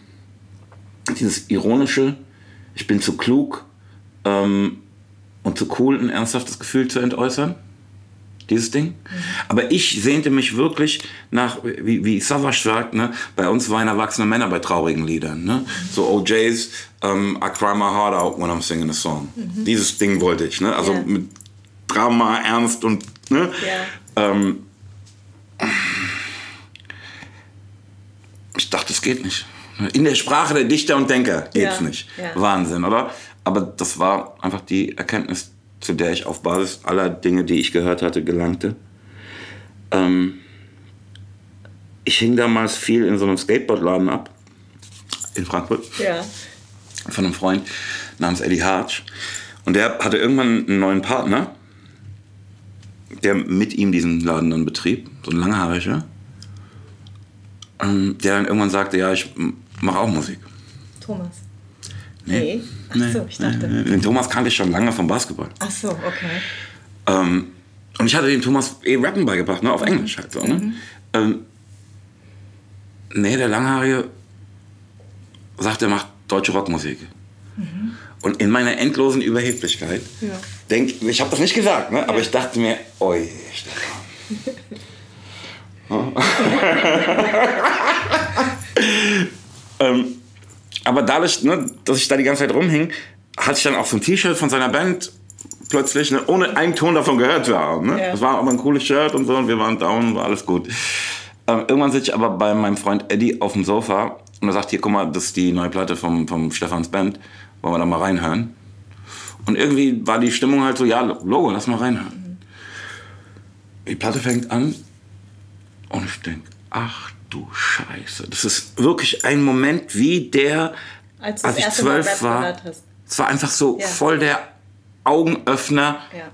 [SPEAKER 2] dieses ironische, ich bin zu klug ähm, und zu cool, ein ernsthaftes Gefühl zu entäußern. Dieses Ding. Mhm. Aber ich sehnte mich wirklich nach, wie, wie Savage sagt, ne, bei uns weinen erwachsene Männer bei traurigen Liedern. Ne? Mhm. So OJs, um, I cry my heart out when I'm singing a song. Mhm. Dieses Ding wollte ich. Ne? Also yeah. mit Drama, Ernst und. Ne? Yeah. Ähm, ich dachte, es geht nicht. In der Sprache der Dichter und Denker geht's ja, nicht. Ja. Wahnsinn, oder? Aber das war einfach die Erkenntnis, zu der ich auf Basis aller Dinge, die ich gehört hatte, gelangte. Ähm, ich hing damals viel in so einem Skateboardladen ab, in Frankfurt.
[SPEAKER 1] Ja.
[SPEAKER 2] Von einem Freund namens Eddie Hartsch. Und der hatte irgendwann einen neuen Partner, der mit ihm diesen Laden dann betrieb, so ein langhaariger ähm, der dann irgendwann sagte, ja, ich mache auch Musik.
[SPEAKER 1] Thomas.
[SPEAKER 2] Nee. nee. Ach so, ich dachte. Nee. Den Thomas kannte ich schon lange vom Basketball.
[SPEAKER 1] Ach so, okay.
[SPEAKER 2] Ähm, und ich hatte dem Thomas eh Rappen beigebracht, ne, auf Englisch halt so. Ne? Mhm. Ähm, nee, der Langhaarige sagt, er macht deutsche Rockmusik. Mhm. Und in meiner endlosen Überheblichkeit, ja. denk, ich habe das nicht gesagt, ne, aber ich dachte mir, oi, Stefan. ähm, aber dadurch, ne, dass ich da die ganze Zeit rumhing, hatte ich dann auch so ein T-Shirt von seiner Band plötzlich, ne, ohne einen Ton davon gehört zu haben. Ne? Ja. Das war aber ein cooles Shirt und so und wir waren down, war alles gut. Ähm, irgendwann sitze ich aber bei meinem Freund Eddie auf dem Sofa und er sagt, hier, guck mal, das ist die neue Platte vom, vom Stefans Band, wollen wir da mal reinhören? Und irgendwie war die Stimmung halt so, ja, Logo, lass mal reinhören. Die Platte fängt an und ich denke, ach du Scheiße. Das ist wirklich ein Moment wie der, als, als ich zwölf war. Es war einfach so ja. voll der Augenöffner. Ja.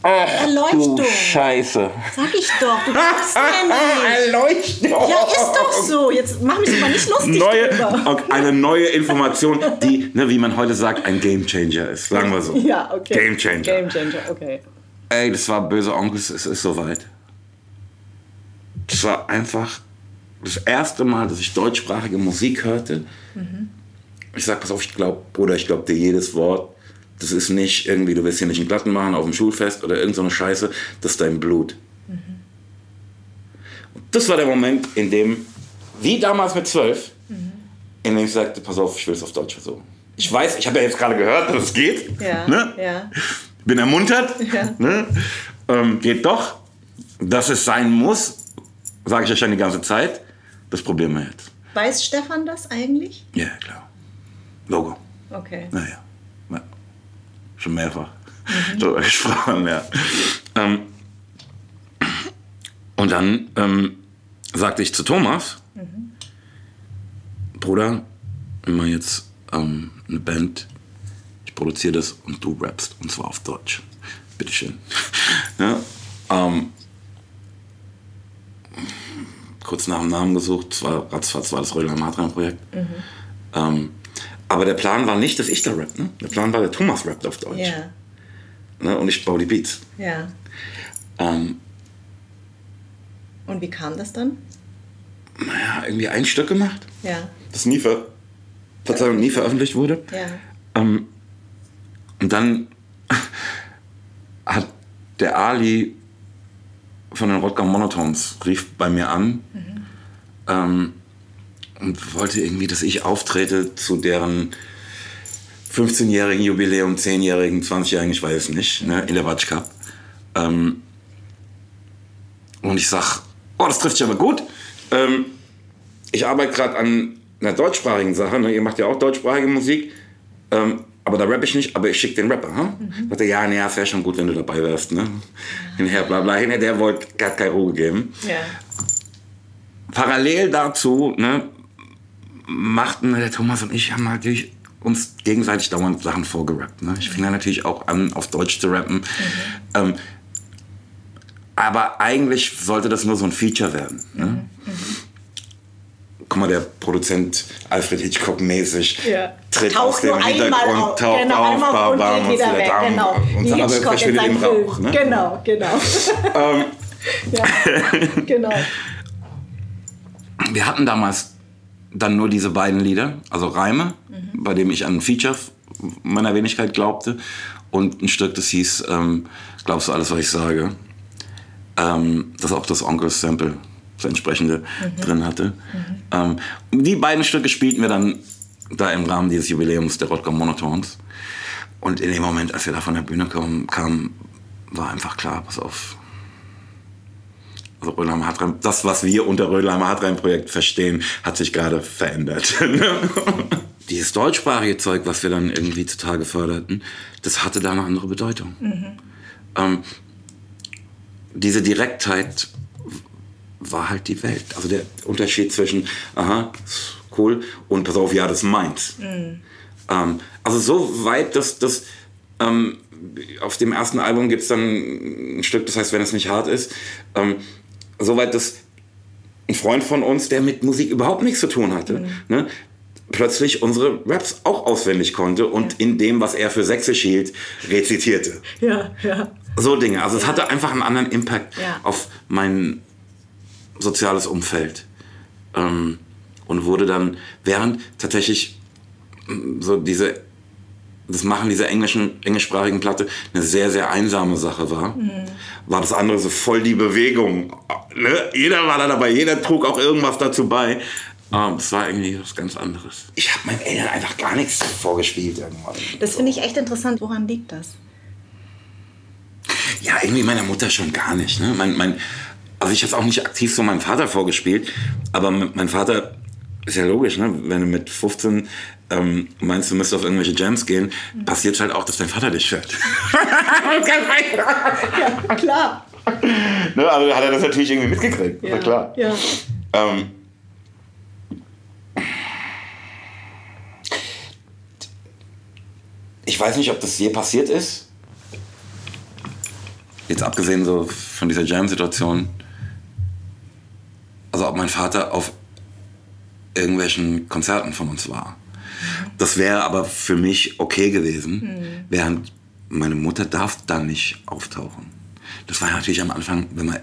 [SPEAKER 2] Ach, Erleuchtung. du Scheiße.
[SPEAKER 1] Sag ich doch, du glaubst mir nicht.
[SPEAKER 2] Erleuchtung.
[SPEAKER 1] Ja, ist doch so. Jetzt mach mich mal nicht lustig
[SPEAKER 2] neue, drüber. Eine neue Information, die, ne, wie man heute sagt, ein Gamechanger ist. Sagen wir so.
[SPEAKER 1] Ja, okay.
[SPEAKER 2] Gamechanger.
[SPEAKER 1] Gamechanger, okay.
[SPEAKER 2] Ey, das war böse Onkels, es ist soweit. Das war einfach das erste Mal, dass ich deutschsprachige Musik hörte. Mhm. Ich sag, pass auf, ich glaube, Bruder, ich glaube dir jedes Wort. Das ist nicht irgendwie, du willst hier nicht einen Platten machen auf dem Schulfest oder irgendeine so Scheiße. Das ist dein Blut. Mhm. Und das war der Moment, in dem, wie damals mit zwölf, mhm. in dem ich sagte, pass auf, ich will es auf Deutsch versuchen. Ich weiß, ich habe ja jetzt gerade gehört, dass es geht.
[SPEAKER 1] Ja,
[SPEAKER 2] ne?
[SPEAKER 1] ja.
[SPEAKER 2] Bin ermuntert. Ja. Ne? Ähm, geht doch. Dass es sein muss, Sage ich euch schon die ganze Zeit. Das probieren wir jetzt.
[SPEAKER 1] Weiß Stefan das eigentlich?
[SPEAKER 2] Ja, klar. Logo.
[SPEAKER 1] Okay.
[SPEAKER 2] Naja. Ja. Schon mehrfach mhm. darüber gesprochen, ja. Ähm, und dann ähm, sagte ich zu Thomas, mhm. Bruder, immer jetzt ähm, eine Band, ich produziere das und du rappst, und zwar auf Deutsch. Bitteschön. ja, ähm, kurz nach dem Namen gesucht. Zwar ratzfatz war das Rödler Matran-Projekt. Mhm. Ähm, aber der Plan war nicht, dass ich da rapp. Ne? Der Plan war, der Thomas rappt auf Deutsch.
[SPEAKER 1] Ja.
[SPEAKER 2] Ne? Und ich baue die Beats.
[SPEAKER 1] Ja.
[SPEAKER 2] Ähm,
[SPEAKER 1] und wie kam das dann?
[SPEAKER 2] Naja, irgendwie ein Stück gemacht.
[SPEAKER 1] Ja.
[SPEAKER 2] Das nie, ver Verzeihung, nie veröffentlicht wurde.
[SPEAKER 1] Ja.
[SPEAKER 2] Ähm, und dann hat der Ali von den Rodger Monotones rief bei mir an mhm. ähm, und wollte irgendwie, dass ich auftrete zu deren 15-jährigen Jubiläum, 10-jährigen, 20-jährigen, ich weiß nicht, ne, in der Watch Cup. Ähm, und ich sag, oh, das trifft sich aber gut. Ähm, ich arbeite gerade an einer deutschsprachigen Sache, ne? ihr macht ja auch deutschsprachige Musik. Ähm, aber da rappe ich nicht, aber ich schicke den Rapper. Hm? Mhm. Sagte, ja, nee, es wäre schon gut, wenn du dabei wärst. Ne? Hinher, bla bla. Hinher, der wollte gar keine Ruhe geben. Ja. Parallel dazu ne, machten der Thomas und ich haben natürlich uns gegenseitig dauernd Sachen vorgerappt. Ne? Ich fing dann natürlich auch an, auf Deutsch zu rappen. Mhm. Ähm, aber eigentlich sollte das nur so ein Feature werden. Ne? Mhm. Mhm guck mal, der Produzent Alfred Hitchcock mäßig ja. tritt taucht aus dem Hintergrund, auf, taucht
[SPEAKER 1] genau,
[SPEAKER 2] auf,
[SPEAKER 1] bam, bam, und wieder weg, genau.
[SPEAKER 2] und dann aber verschwindet im Rauch.
[SPEAKER 1] Ne? Genau, genau. ähm. ja, genau.
[SPEAKER 2] Wir hatten damals dann nur diese beiden Lieder, also Reime, mhm. bei dem ich an ein Feature meiner Wenigkeit glaubte und ein Stück, das hieß ähm, Glaubst du alles, was ich sage? Ähm, das ist auch das Onkel-Sample das entsprechende mhm. drin hatte. Mhm. Ähm, die beiden Stücke spielten wir dann da im Rahmen dieses Jubiläums der Rodger Monotons. Und in dem Moment, als wir da von der Bühne kamen, kam, war einfach klar, pass auf. Also Rödelheimer Hartrein, das, was wir unter Rödelheimer Hartrein-Projekt verstehen, hat sich gerade verändert. Dieses deutschsprachige Zeug, was wir dann irgendwie zutage förderten, das hatte da eine andere Bedeutung. Mhm. Ähm, diese Direktheit war halt die Welt. Also der Unterschied zwischen, aha, cool, und pass auf, ja, das ist meins. Mhm. Ähm, also so weit, dass das ähm, auf dem ersten Album gibt es dann ein Stück, das heißt, wenn es nicht hart ist, ähm, so weit, dass ein Freund von uns, der mit Musik überhaupt nichts zu tun hatte, mhm. ne, plötzlich unsere Raps auch auswendig konnte und ja. in dem, was er für sächsisch hielt, rezitierte.
[SPEAKER 1] Ja, ja.
[SPEAKER 2] So Dinge. Also es hatte einfach einen anderen Impact ja. auf meinen soziales Umfeld. Ähm, und wurde dann, während tatsächlich mm, so diese, das Machen dieser englischen, englischsprachigen Platte eine sehr, sehr einsame Sache war, mhm. war das andere so voll die Bewegung. Ne? Jeder war da dabei, jeder trug auch irgendwas dazu bei. Ah, das war irgendwie was ganz anderes. Ich habe meinen Eltern einfach gar nichts vorgespielt irgendwann.
[SPEAKER 1] Das finde ich echt interessant. Woran liegt das?
[SPEAKER 2] Ja, irgendwie meiner Mutter schon gar nicht. Ne? Mein, mein, also ich habe es auch nicht aktiv so meinem Vater vorgespielt, aber mein Vater ist ja logisch, ne? wenn du mit 15 ähm, meinst, du müsstest auf irgendwelche Jams gehen, mhm. passiert halt auch, dass dein Vater dich fährt.
[SPEAKER 1] ja, klar.
[SPEAKER 2] Ne, also hat er das natürlich irgendwie mitgekriegt, ja, klar.
[SPEAKER 1] Ja. Ähm,
[SPEAKER 2] ich weiß nicht, ob das je passiert ist. Jetzt abgesehen so von dieser Jam-Situation mein Vater auf irgendwelchen Konzerten von uns war. Das wäre aber für mich okay gewesen, mhm. während meine Mutter darf dann nicht auftauchen. Das war natürlich am Anfang, wenn wir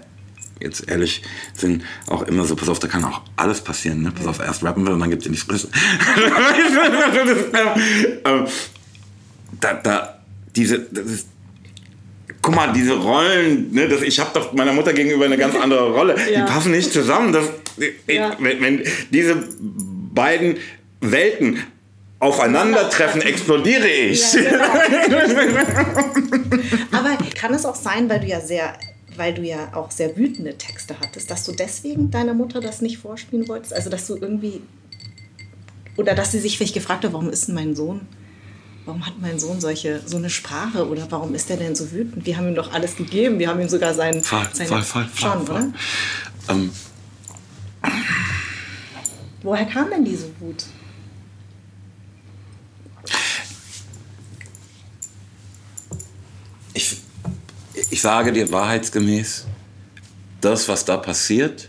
[SPEAKER 2] jetzt ehrlich sind, auch immer so, pass auf, da kann auch alles passieren. Ne? Pass auf, erst rappen wir und dann gibt es die Fresse. Ähm, da, da, diese, das ist, guck mal, diese Rollen, ne, das, ich habe doch meiner Mutter gegenüber eine ganz andere Rolle. ja. Die passen nicht zusammen. Das, ja. wenn, wenn diese beiden Welten aufeinandertreffen, explodiere ich. Ja, genau.
[SPEAKER 1] Aber kann es auch sein, weil du ja sehr weil du ja auch sehr wütende Texte hattest, dass du deswegen deiner Mutter das nicht vorspielen wolltest? Also, dass du irgendwie. Oder dass sie sich vielleicht gefragt hat, warum ist denn mein Sohn warum hat mein Sohn solche, so eine Sprache oder warum ist er denn so wütend? Wir haben ihm doch alles gegeben, wir haben ihm sogar seinen...
[SPEAKER 2] Voll, seine, voll, voll,
[SPEAKER 1] schon, voll, oder? Ähm. Woher kam denn diese Wut?
[SPEAKER 2] Ich, ich sage dir wahrheitsgemäß, das, was da passiert,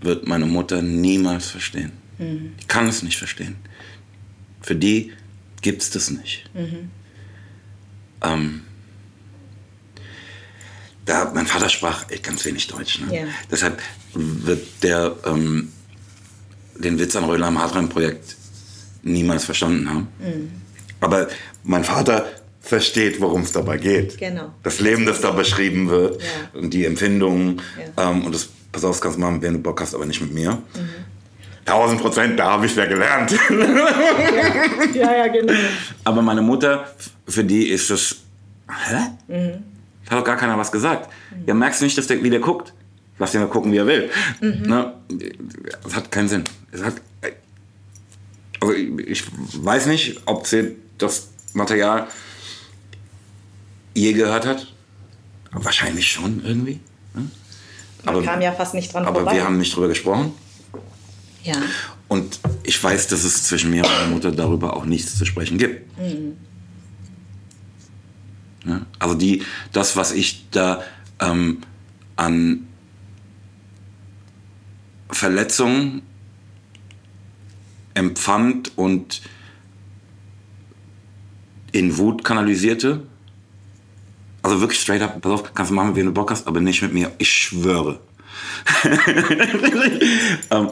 [SPEAKER 2] wird meine Mutter niemals verstehen. Mhm. Ich kann es nicht verstehen. Für die gibt es das nicht. Mhm. Ähm, da, mein Vater sprach ganz wenig Deutsch. Ne? Yeah. Deshalb wird der ähm, den Witz am Röhler am Hadran Projekt niemals verstanden haben. Mhm. Aber mein Vater versteht, worum es dabei geht.
[SPEAKER 1] Genau.
[SPEAKER 2] Das Leben, das da beschrieben wird
[SPEAKER 1] Ja.
[SPEAKER 2] und die Empfindungen.
[SPEAKER 1] Ja.
[SPEAKER 2] Ähm, und das, pass auf, das kannst du machen, wenn du Bock hast, aber nicht mit mir. 1000 Prozent, da habe ich ja gelernt.
[SPEAKER 1] Ja, ja, genau.
[SPEAKER 2] aber meine Mutter, für die ist das. Hä?
[SPEAKER 1] Mhm.
[SPEAKER 2] Hat doch gar keiner was gesagt. Ja, merkst du nicht, dass der, wie der guckt? Lass den mal gucken, wie er will.
[SPEAKER 1] Mhm.
[SPEAKER 2] Ne? Es hat keinen Sinn. Es hat, also ich, weiß nicht, ob sie das Material je gehört hat. Wahrscheinlich schon irgendwie. Ne?
[SPEAKER 1] Man kam ja fast nicht dran
[SPEAKER 2] aber
[SPEAKER 1] vorbei.
[SPEAKER 2] wir haben nicht drüber gesprochen.
[SPEAKER 1] ja.
[SPEAKER 2] Und ich weiß, dass es zwischen mir und meiner Mutter darüber auch nichts zu sprechen gibt. Ja, also die, das, was ich da ähm, an Verletzungen empfand und in Wut kanalisierte, also wirklich straight up, pass auf, kannst du machen, wenn du Bock hast, aber nicht mit mir, ich schwöre. ähm,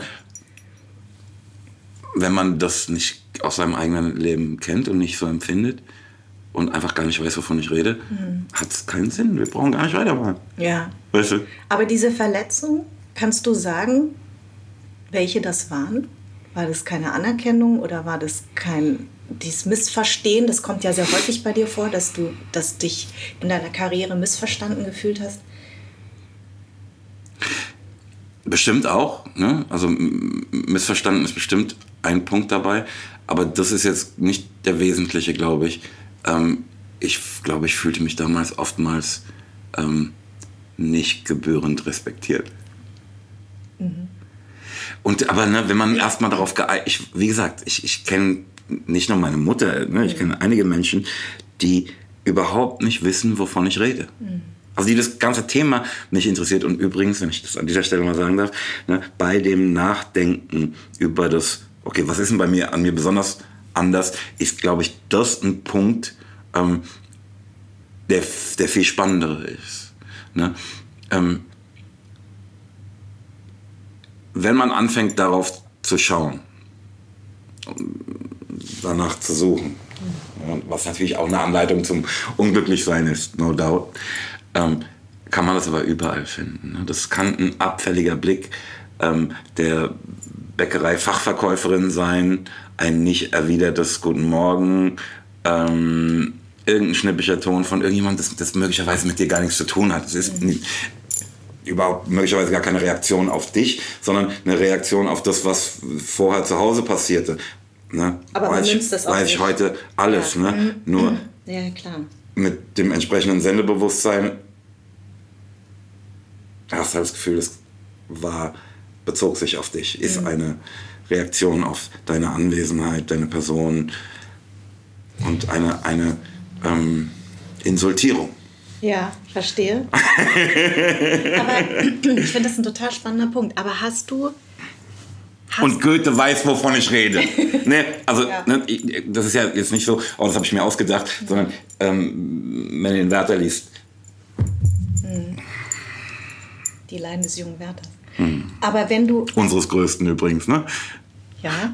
[SPEAKER 2] wenn man das nicht aus seinem eigenen Leben kennt und nicht so empfindet und einfach gar nicht weiß, wovon ich rede, hat es keinen Sinn. Wir brauchen gar nicht weitermachen.
[SPEAKER 1] ja.
[SPEAKER 2] Weißt du?
[SPEAKER 1] Aber diese Verletzung, kannst du sagen, welche das waren? War das keine Anerkennung oder war das kein dieses Missverstehen? Das kommt ja sehr häufig bei dir vor, dass du dass dich in deiner Karriere missverstanden gefühlt hast.
[SPEAKER 2] Bestimmt auch. Ne? Also missverstanden ist bestimmt ein Punkt dabei. Aber das ist jetzt nicht der wesentliche, glaube ich. Ähm, ich glaube, ich fühlte mich damals oftmals ähm, nicht gebührend respektiert. Und aber ne, wenn man erstmal darauf ich, wie gesagt, ich, ich kenne nicht nur meine Mutter, ne, ich kenne einige Menschen, die überhaupt nicht wissen, wovon ich rede. Also die das ganze Thema nicht interessiert. Und übrigens, wenn ich das an dieser Stelle mal sagen darf, ne, bei dem Nachdenken über das, okay, was ist denn bei mir an mir besonders anders, ist, glaube ich, das ein Punkt, ähm, der, der viel spannendere ist. Ne? Ähm, wenn man anfängt darauf zu schauen, danach zu suchen, was natürlich auch eine Anleitung zum Unglücklichsein ist, no doubt, ähm, kann man das aber überall finden. ne? Das kann ein abfälliger Blick ähm, der Bäckerei-Fachverkäuferin sein, ein nicht erwidertes Guten Morgen, ähm, irgendein schnippischer Ton von irgendjemandem, das, das möglicherweise mit dir gar nichts zu tun hat. Es ist nicht, überhaupt möglicherweise gar keine Reaktion auf dich, sondern eine Reaktion auf das, was vorher zu Hause passierte. Ne?
[SPEAKER 1] Aber man
[SPEAKER 2] weiß ich,
[SPEAKER 1] nimmt's das auch
[SPEAKER 2] weiß ich
[SPEAKER 1] nicht.
[SPEAKER 2] heute alles.
[SPEAKER 1] Ja. Mhm.
[SPEAKER 2] Ne? Nur
[SPEAKER 1] Ja, klar.
[SPEAKER 2] mit dem entsprechenden Sendebewusstsein hast du halt das Gefühl, es war, bezog sich auf dich,
[SPEAKER 1] Mhm.
[SPEAKER 2] ist eine Reaktion auf deine Anwesenheit, deine Person und eine, eine ähm, Insultierung.
[SPEAKER 1] Ja, verstehe. Aber ich finde das ein total spannender Punkt. Aber hast du. Hast
[SPEAKER 2] Und Goethe weiß, wovon ich rede. ne? Also,
[SPEAKER 1] Ja.
[SPEAKER 2] ne, das ist ja jetzt nicht so, oh, das habe ich mir ausgedacht, sondern ähm, wenn du den Werther liest,
[SPEAKER 1] die Leiden des jungen Werthers.
[SPEAKER 2] Hm.
[SPEAKER 1] Aber wenn du.
[SPEAKER 2] unseres Größten übrigens, ne?
[SPEAKER 1] Ja.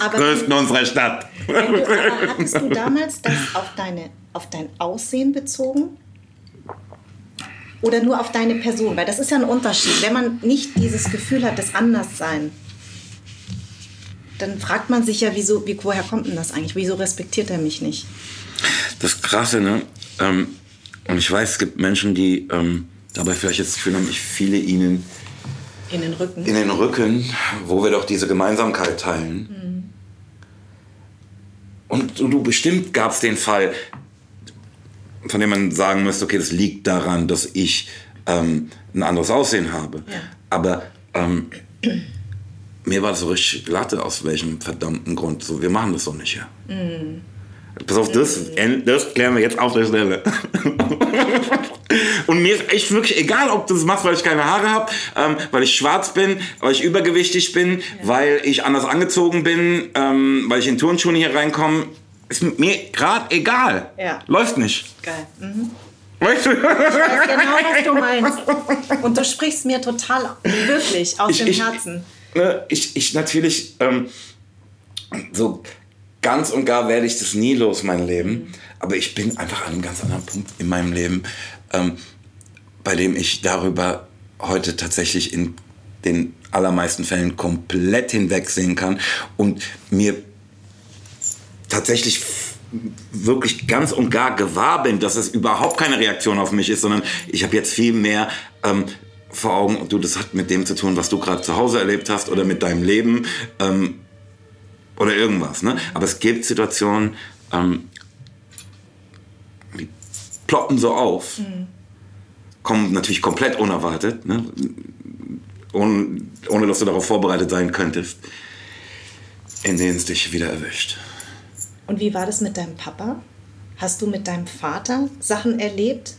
[SPEAKER 1] Aber-
[SPEAKER 2] Größten unserer Stadt.
[SPEAKER 1] Wenn du, aber hattest du damals das auf, deine, auf dein Aussehen bezogen? Oder nur auf deine Person? Weil das ist ja ein Unterschied. Wenn man nicht dieses Gefühl hat, das Anderssein, dann fragt man sich ja, wieso, wie, woher kommt denn das eigentlich? Wieso respektiert er mich nicht?
[SPEAKER 2] Das Krasse, ne? Ähm, und ich weiß, es gibt Menschen, die ähm, dabei vielleicht jetzt Gefühl haben, ich fiele ihnen
[SPEAKER 1] In den Rücken.
[SPEAKER 2] in den Rücken, wo wir doch diese Gemeinsamkeit teilen. Und du, du bestimmt gab es den Fall, von dem man sagen müsste, okay, das liegt daran, dass ich ähm, ein anderes Aussehen habe.
[SPEAKER 1] Ja.
[SPEAKER 2] Aber ähm, mir war das so richtig glatte, aus welchem verdammten Grund. So, wir machen das so nicht hier. Pass auf, das, das klären wir jetzt auf der Stelle. Und mir ist echt wirklich egal, ob du das machst, weil ich keine Haare habe, ähm, weil ich schwarz bin, weil ich übergewichtig bin, weil ich anders angezogen bin, ähm, weil ich in Turnschuhen hier reinkomme. Ist mir gerade egal.
[SPEAKER 1] Ja.
[SPEAKER 2] Läuft nicht.
[SPEAKER 1] Geil. Mhm.
[SPEAKER 2] Weißt du?
[SPEAKER 1] Ich weiß genau, was du meinst. Und du sprichst mir total, wirklich, aus
[SPEAKER 2] Ich-
[SPEAKER 1] dem
[SPEAKER 2] ich-
[SPEAKER 1] Herzen.
[SPEAKER 2] ne, ich, ich natürlich ähm, so ganz und gar werde ich das nie los, mein Leben. Aber ich bin einfach an einem ganz anderen Punkt in meinem Leben, ähm, bei dem ich darüber heute tatsächlich in den allermeisten Fällen komplett hinwegsehen kann und mir tatsächlich wirklich ganz und gar gewahr bin, dass es überhaupt keine Reaktion auf mich ist, sondern ich habe jetzt viel mehr ähm, vor Augen, du, das hat mit dem zu tun, was du gerade zu Hause erlebt hast oder mit deinem Leben ähm, oder irgendwas. Ne? Aber es gibt Situationen, ähm, die ploppen so auf, mhm. kommen natürlich komplett unerwartet, ne? ohne, ohne dass du darauf vorbereitet sein könntest, in denen es dich wieder erwischt.
[SPEAKER 1] Und wie war das mit deinem Papa? Hast du mit deinem Vater Sachen erlebt?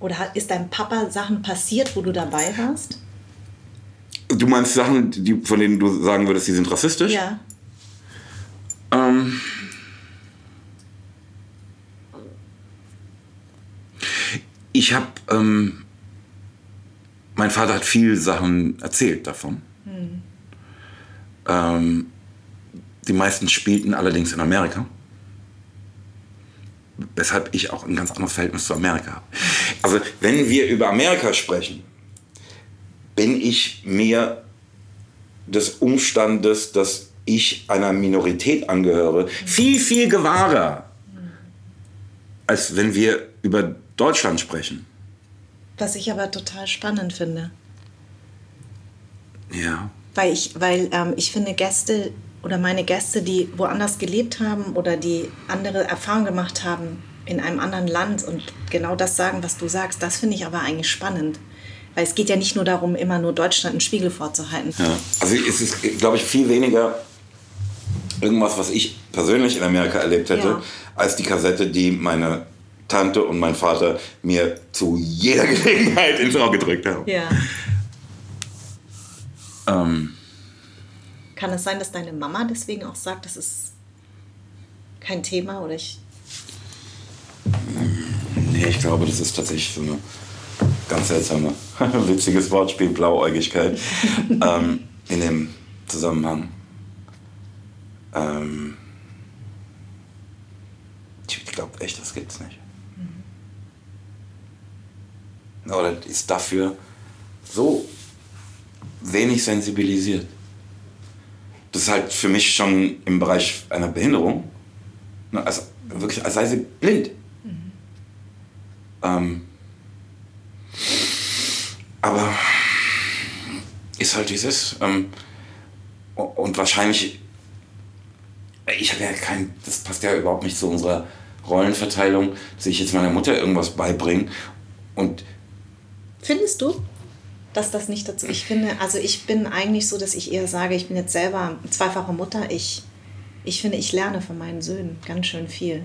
[SPEAKER 1] Oder ist deinem Papa Sachen passiert, wo du dabei warst?
[SPEAKER 2] Du meinst Sachen, die, von denen du sagen würdest, die sind rassistisch?
[SPEAKER 1] Ja.
[SPEAKER 2] Ähm ich habe, ähm mein Vater hat viel Sachen erzählt davon. Hm. Ähm, die meisten spielten allerdings in Amerika. Weshalb ich auch ein ganz anderes Verhältnis zu Amerika habe. Also, wenn wir über Amerika sprechen, bin ich mir des Umstandes, dass ich einer Minorität angehöre, viel, viel gewahrer, als wenn wir über Deutschland sprechen.
[SPEAKER 1] Was ich aber total spannend finde.
[SPEAKER 2] Ja.
[SPEAKER 1] Weil ich, weil ähm, ich finde, Gäste oder meine Gäste, die woanders gelebt haben oder die andere Erfahrungen gemacht haben in einem anderen Land und genau das sagen, was du sagst, das finde ich aber eigentlich spannend. Weil es geht ja nicht nur darum, immer nur Deutschland einen Spiegel vorzuhalten.
[SPEAKER 2] Ja. Also es ist, glaube ich, viel weniger irgendwas, was ich persönlich in Amerika erlebt hätte, ja. als die Kassette, die meine Tante und mein Vater mir zu jeder Gelegenheit ins Ohr gedrückt haben.
[SPEAKER 1] Ja.
[SPEAKER 2] Ähm.
[SPEAKER 1] Kann es sein, dass deine Mama deswegen auch sagt, das ist kein Thema oder ich.
[SPEAKER 2] Nee, ich glaube, das ist tatsächlich so eine ganz seltsame, witziges Wortspiel, Blauäugigkeit ähm, in dem Zusammenhang. Ähm, ich glaube echt, das gibt's nicht. Mhm. Oder ist dafür so wenig sensibilisiert. Das ist halt für mich schon im Bereich einer Behinderung, ne, also wirklich, als sei sie blind. Mhm. Ähm, aber ist halt dieses. Ähm, und wahrscheinlich, ich habe ja kein, das passt ja überhaupt nicht zu unserer Rollenverteilung, dass ich jetzt meiner Mutter irgendwas beibringe. Und
[SPEAKER 1] Findest du, dass das nicht dazu. Ich finde, also ich bin eigentlich so, dass ich eher sage, ich bin jetzt selber zweifache Mutter. Ich, ich finde, ich lerne von meinen Söhnen ganz schön viel.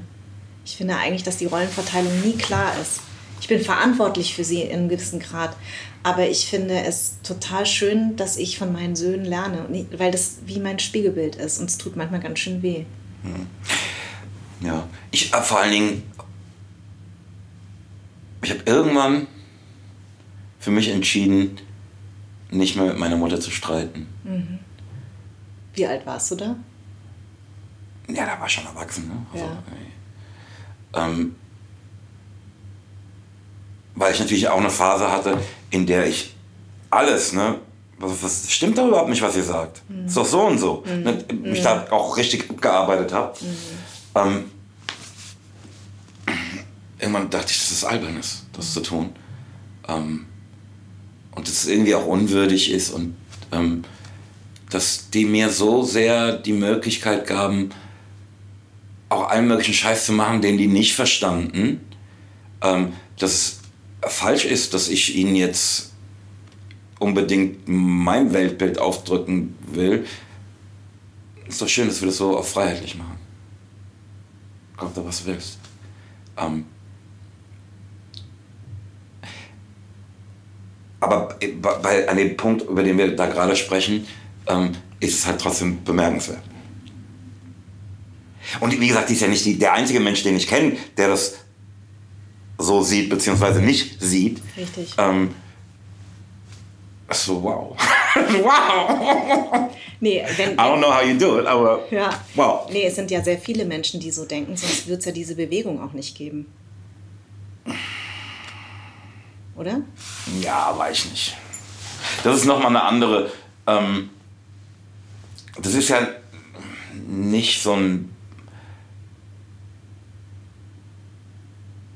[SPEAKER 1] Ich finde eigentlich, dass die Rollenverteilung nie klar ist. Ich bin verantwortlich für sie in einem gewissen Grad. Aber ich finde es total schön, dass ich von meinen Söhnen lerne, weil das wie mein Spiegelbild ist und es tut manchmal ganz schön weh.
[SPEAKER 2] Hm. Ja, ich habe vor allen Dingen, ich habe irgendwann für mich entschieden, nicht mehr mit meiner Mutter zu streiten.
[SPEAKER 1] Mhm. Wie alt warst du da?
[SPEAKER 2] Ja, da war ich schon erwachsen. Ne? Also,
[SPEAKER 1] ja.
[SPEAKER 2] ähm, weil ich natürlich auch eine Phase hatte, in der ich alles, ne, was, was stimmt da überhaupt nicht, was ihr sagt. Mhm. Ist doch so und so. Mhm. Ne, mich mhm. da auch richtig abgearbeitet habe. Mhm. Ähm, irgendwann dachte ich, dass es albern ist, das zu tun. Ähm, und dass es irgendwie auch unwürdig ist und ähm, dass die mir so sehr die Möglichkeit gaben, auch allen möglichen Scheiß zu machen, den die nicht verstanden, ähm, dass es falsch ist, dass ich ihnen jetzt unbedingt mein Weltbild aufdrücken will. Ist doch schön, dass wir das so auch freiheitlich machen. Gott, da was willst. Ähm, aber bei, an dem Punkt, über den wir da gerade sprechen, ähm, ist es halt trotzdem bemerkenswert. Und wie gesagt, die ist ja nicht die, der einzige Mensch, den ich kenne, der das so sieht, beziehungsweise nicht sieht.
[SPEAKER 1] Richtig.
[SPEAKER 2] Ähm, so, wow. wow!
[SPEAKER 1] Nee, wenn,
[SPEAKER 2] I don't know how you do it, aber
[SPEAKER 1] ja.
[SPEAKER 2] wow.
[SPEAKER 1] Nee, es sind ja sehr viele Menschen, die so denken, sonst wird es ja diese Bewegung auch nicht geben. Oder?
[SPEAKER 2] Ja, weiß nicht. Das ist nochmal eine andere. Ähm, das ist ja nicht so ein.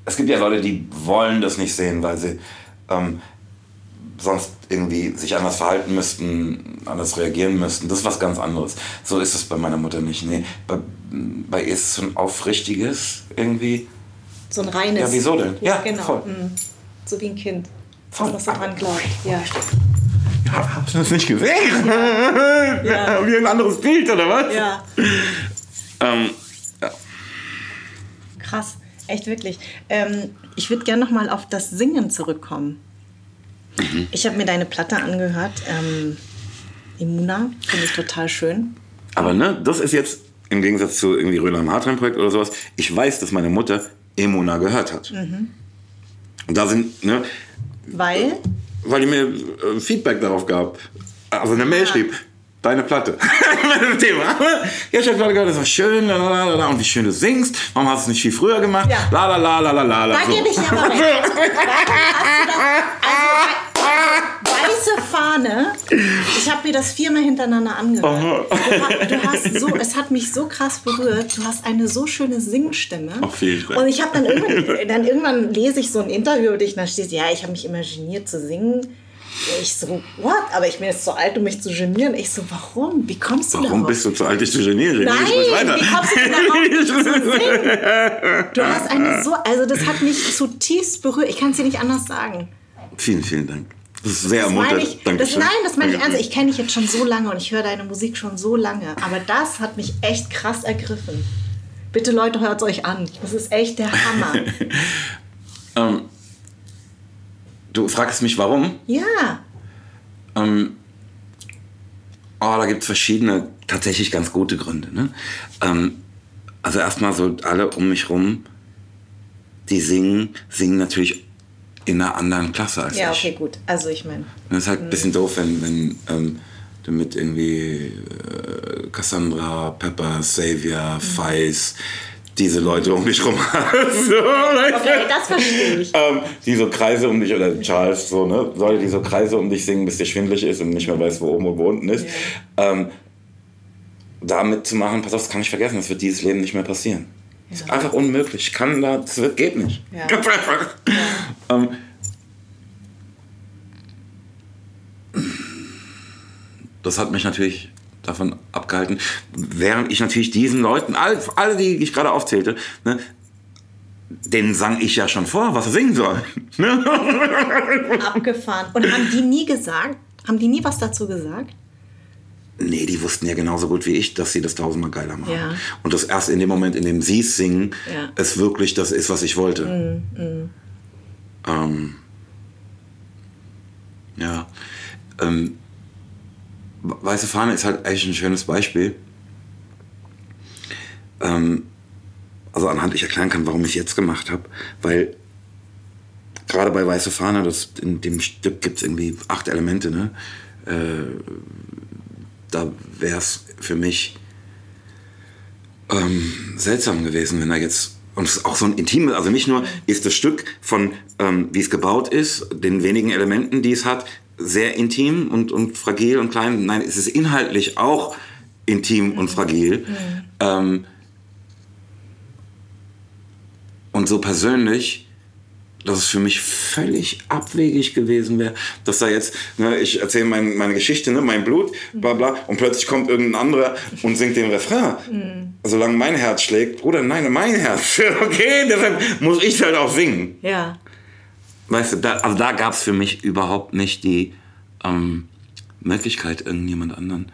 [SPEAKER 2] Es gibt ja Leute, die wollen das nicht sehen, weil sie ähm, sonst irgendwie sich anders verhalten müssten, anders reagieren müssten. Das ist was ganz anderes. So ist es bei meiner Mutter nicht. Nee, bei, bei ihr ist es so ein aufrichtiges irgendwie.
[SPEAKER 1] So ein reines.
[SPEAKER 2] Ja, wieso denn? Ja,
[SPEAKER 1] genau.
[SPEAKER 2] voll.
[SPEAKER 1] Mm. So wie ein Kind. Das noch so dran glaubt. Ja.
[SPEAKER 2] Ja, hast du das nicht gesehen?
[SPEAKER 1] Ja.
[SPEAKER 2] Wie ein anderes Bild, oder was?
[SPEAKER 1] ja.
[SPEAKER 2] Ähm, ja.
[SPEAKER 1] Krass. Echt wirklich. Ähm, ich würde gerne noch mal auf das Singen zurückkommen.
[SPEAKER 2] Mhm.
[SPEAKER 1] Ich habe mir deine Platte angehört. Ähm, Immuna. Finde ich total schön.
[SPEAKER 2] Aber ne, das ist jetzt im Gegensatz zu irgendwie Röder im Hartrein-Projekt oder sowas. Ich weiß, dass meine Mutter Emona gehört hat. Und da sind, ne,
[SPEAKER 1] Weil.
[SPEAKER 2] weil die mir äh, Feedback darauf gab. Also eine Mail schrieb. Deine Platte. das Thema. Ja, ich habe gerade gehört, das war schön, la, la, la, la, und wie schön du singst. Warum hast du es nicht viel früher gemacht?
[SPEAKER 1] Ja.
[SPEAKER 2] La la la la la la.
[SPEAKER 1] Da
[SPEAKER 2] So.
[SPEAKER 1] gebe ich dir aber recht. Das, also, weiße Fahne. Ich habe mir das viermal hintereinander angehört. Du, du hast so, es hat mich so krass berührt. Du hast eine so schöne Singstimme.
[SPEAKER 2] Ach, vielen Dank.
[SPEAKER 1] Und ich habe dann irgendwann, dann irgendwann lese ich so ein Interview über dich und da steht, ja, ich habe mich immer geniert zu singen. Ich so, what? Aber ich bin jetzt zu alt, um mich zu genieren. Ich so, warum? Wie kommst du
[SPEAKER 2] Warum
[SPEAKER 1] darauf?
[SPEAKER 2] bist du zu alt, dich zu genieren?
[SPEAKER 1] Nein, wie kommst du darauf? Du hast eine so, also das hat mich zutiefst berührt. Ich kann es dir nicht anders sagen.
[SPEAKER 2] Vielen, vielen Dank. Das ist sehr ermunternd.
[SPEAKER 1] das, nein, das meine ich ernst. Ich kenne dich jetzt schon so lange und ich höre deine Musik schon so lange. Aber das hat mich echt krass ergriffen. Bitte Leute, hört es euch an. Das ist echt der Hammer.
[SPEAKER 2] Ähm, du fragst mich, warum?
[SPEAKER 1] ja,
[SPEAKER 2] Ähm, oh, da gibt es verschiedene, tatsächlich ganz gute Gründe. Ne? Ähm, also erstmal so alle um mich rum, die singen, singen natürlich in einer anderen Klasse als
[SPEAKER 1] ja,
[SPEAKER 2] ich.
[SPEAKER 1] okay, gut. Also ich meine,
[SPEAKER 2] Das ist halt ein bisschen doof, wenn, wenn ähm, du mit irgendwie äh, Cassandra, Pepper, Xavier, Feis, diese Leute um dich rum hast. So,
[SPEAKER 1] okay, das verstehe ich.
[SPEAKER 2] ähm, die so Kreise um dich, oder Charles, so, ne? Leute, die so Kreise um dich singen, bis dir schwindelig ist und nicht mehr weiß, wo oben und wo unten ist. Ähm, damit zu machen, pass auf, das kann ich vergessen, das wird dieses Leben nicht mehr passieren. Das ist einfach unmöglich. Ich kann da, das wird, geht nicht.
[SPEAKER 1] Ja.
[SPEAKER 2] Einfach. Ähm, das hat mich natürlich davon abgehalten, während ich natürlich diesen Leuten, all, alle, die ich gerade aufzählte, ne, denen sang ich ja schon vor, was sie singen sollen. Ne?
[SPEAKER 1] Abgefahren. Und haben die nie gesagt, haben die nie was dazu gesagt?
[SPEAKER 2] Nee, die wussten ja genauso gut wie ich, dass sie das tausendmal geiler machen.
[SPEAKER 1] Ja.
[SPEAKER 2] Und das erst in dem Moment, in dem sie es singen,
[SPEAKER 1] Ja.
[SPEAKER 2] es wirklich das ist, was ich wollte. Ähm, ja. Ähm, Weiße Fahne ist halt echt ein schönes Beispiel. Ähm, also anhand ich erklären kann, warum ich es jetzt gemacht habe. Weil gerade bei Weiße Fahne, das, in dem Stück gibt es irgendwie acht Elemente, ne? Äh, da wäre es für mich ähm, seltsam gewesen, wenn er jetzt und es ist auch so ein intimes, also nicht nur ist das Stück von, ähm, wie es gebaut ist, den wenigen Elementen, die es hat, sehr intim und, und fragil und klein. Nein, es ist inhaltlich auch intim und fragil. Ähm, und so persönlich, dass es für mich völlig abwegig gewesen wäre, dass da jetzt, ne, ich erzähle mein, meine Geschichte, ne, mein Blut, bla bla, und plötzlich kommt irgendein anderer und singt den Refrain. Solange mein Herz schlägt, Bruder, nein, mein Herz. Okay, deshalb muss ich halt auch singen.
[SPEAKER 1] Ja.
[SPEAKER 2] Weißt du, da, also da gab es für mich überhaupt nicht die ähm, Möglichkeit, irgendjemand anderen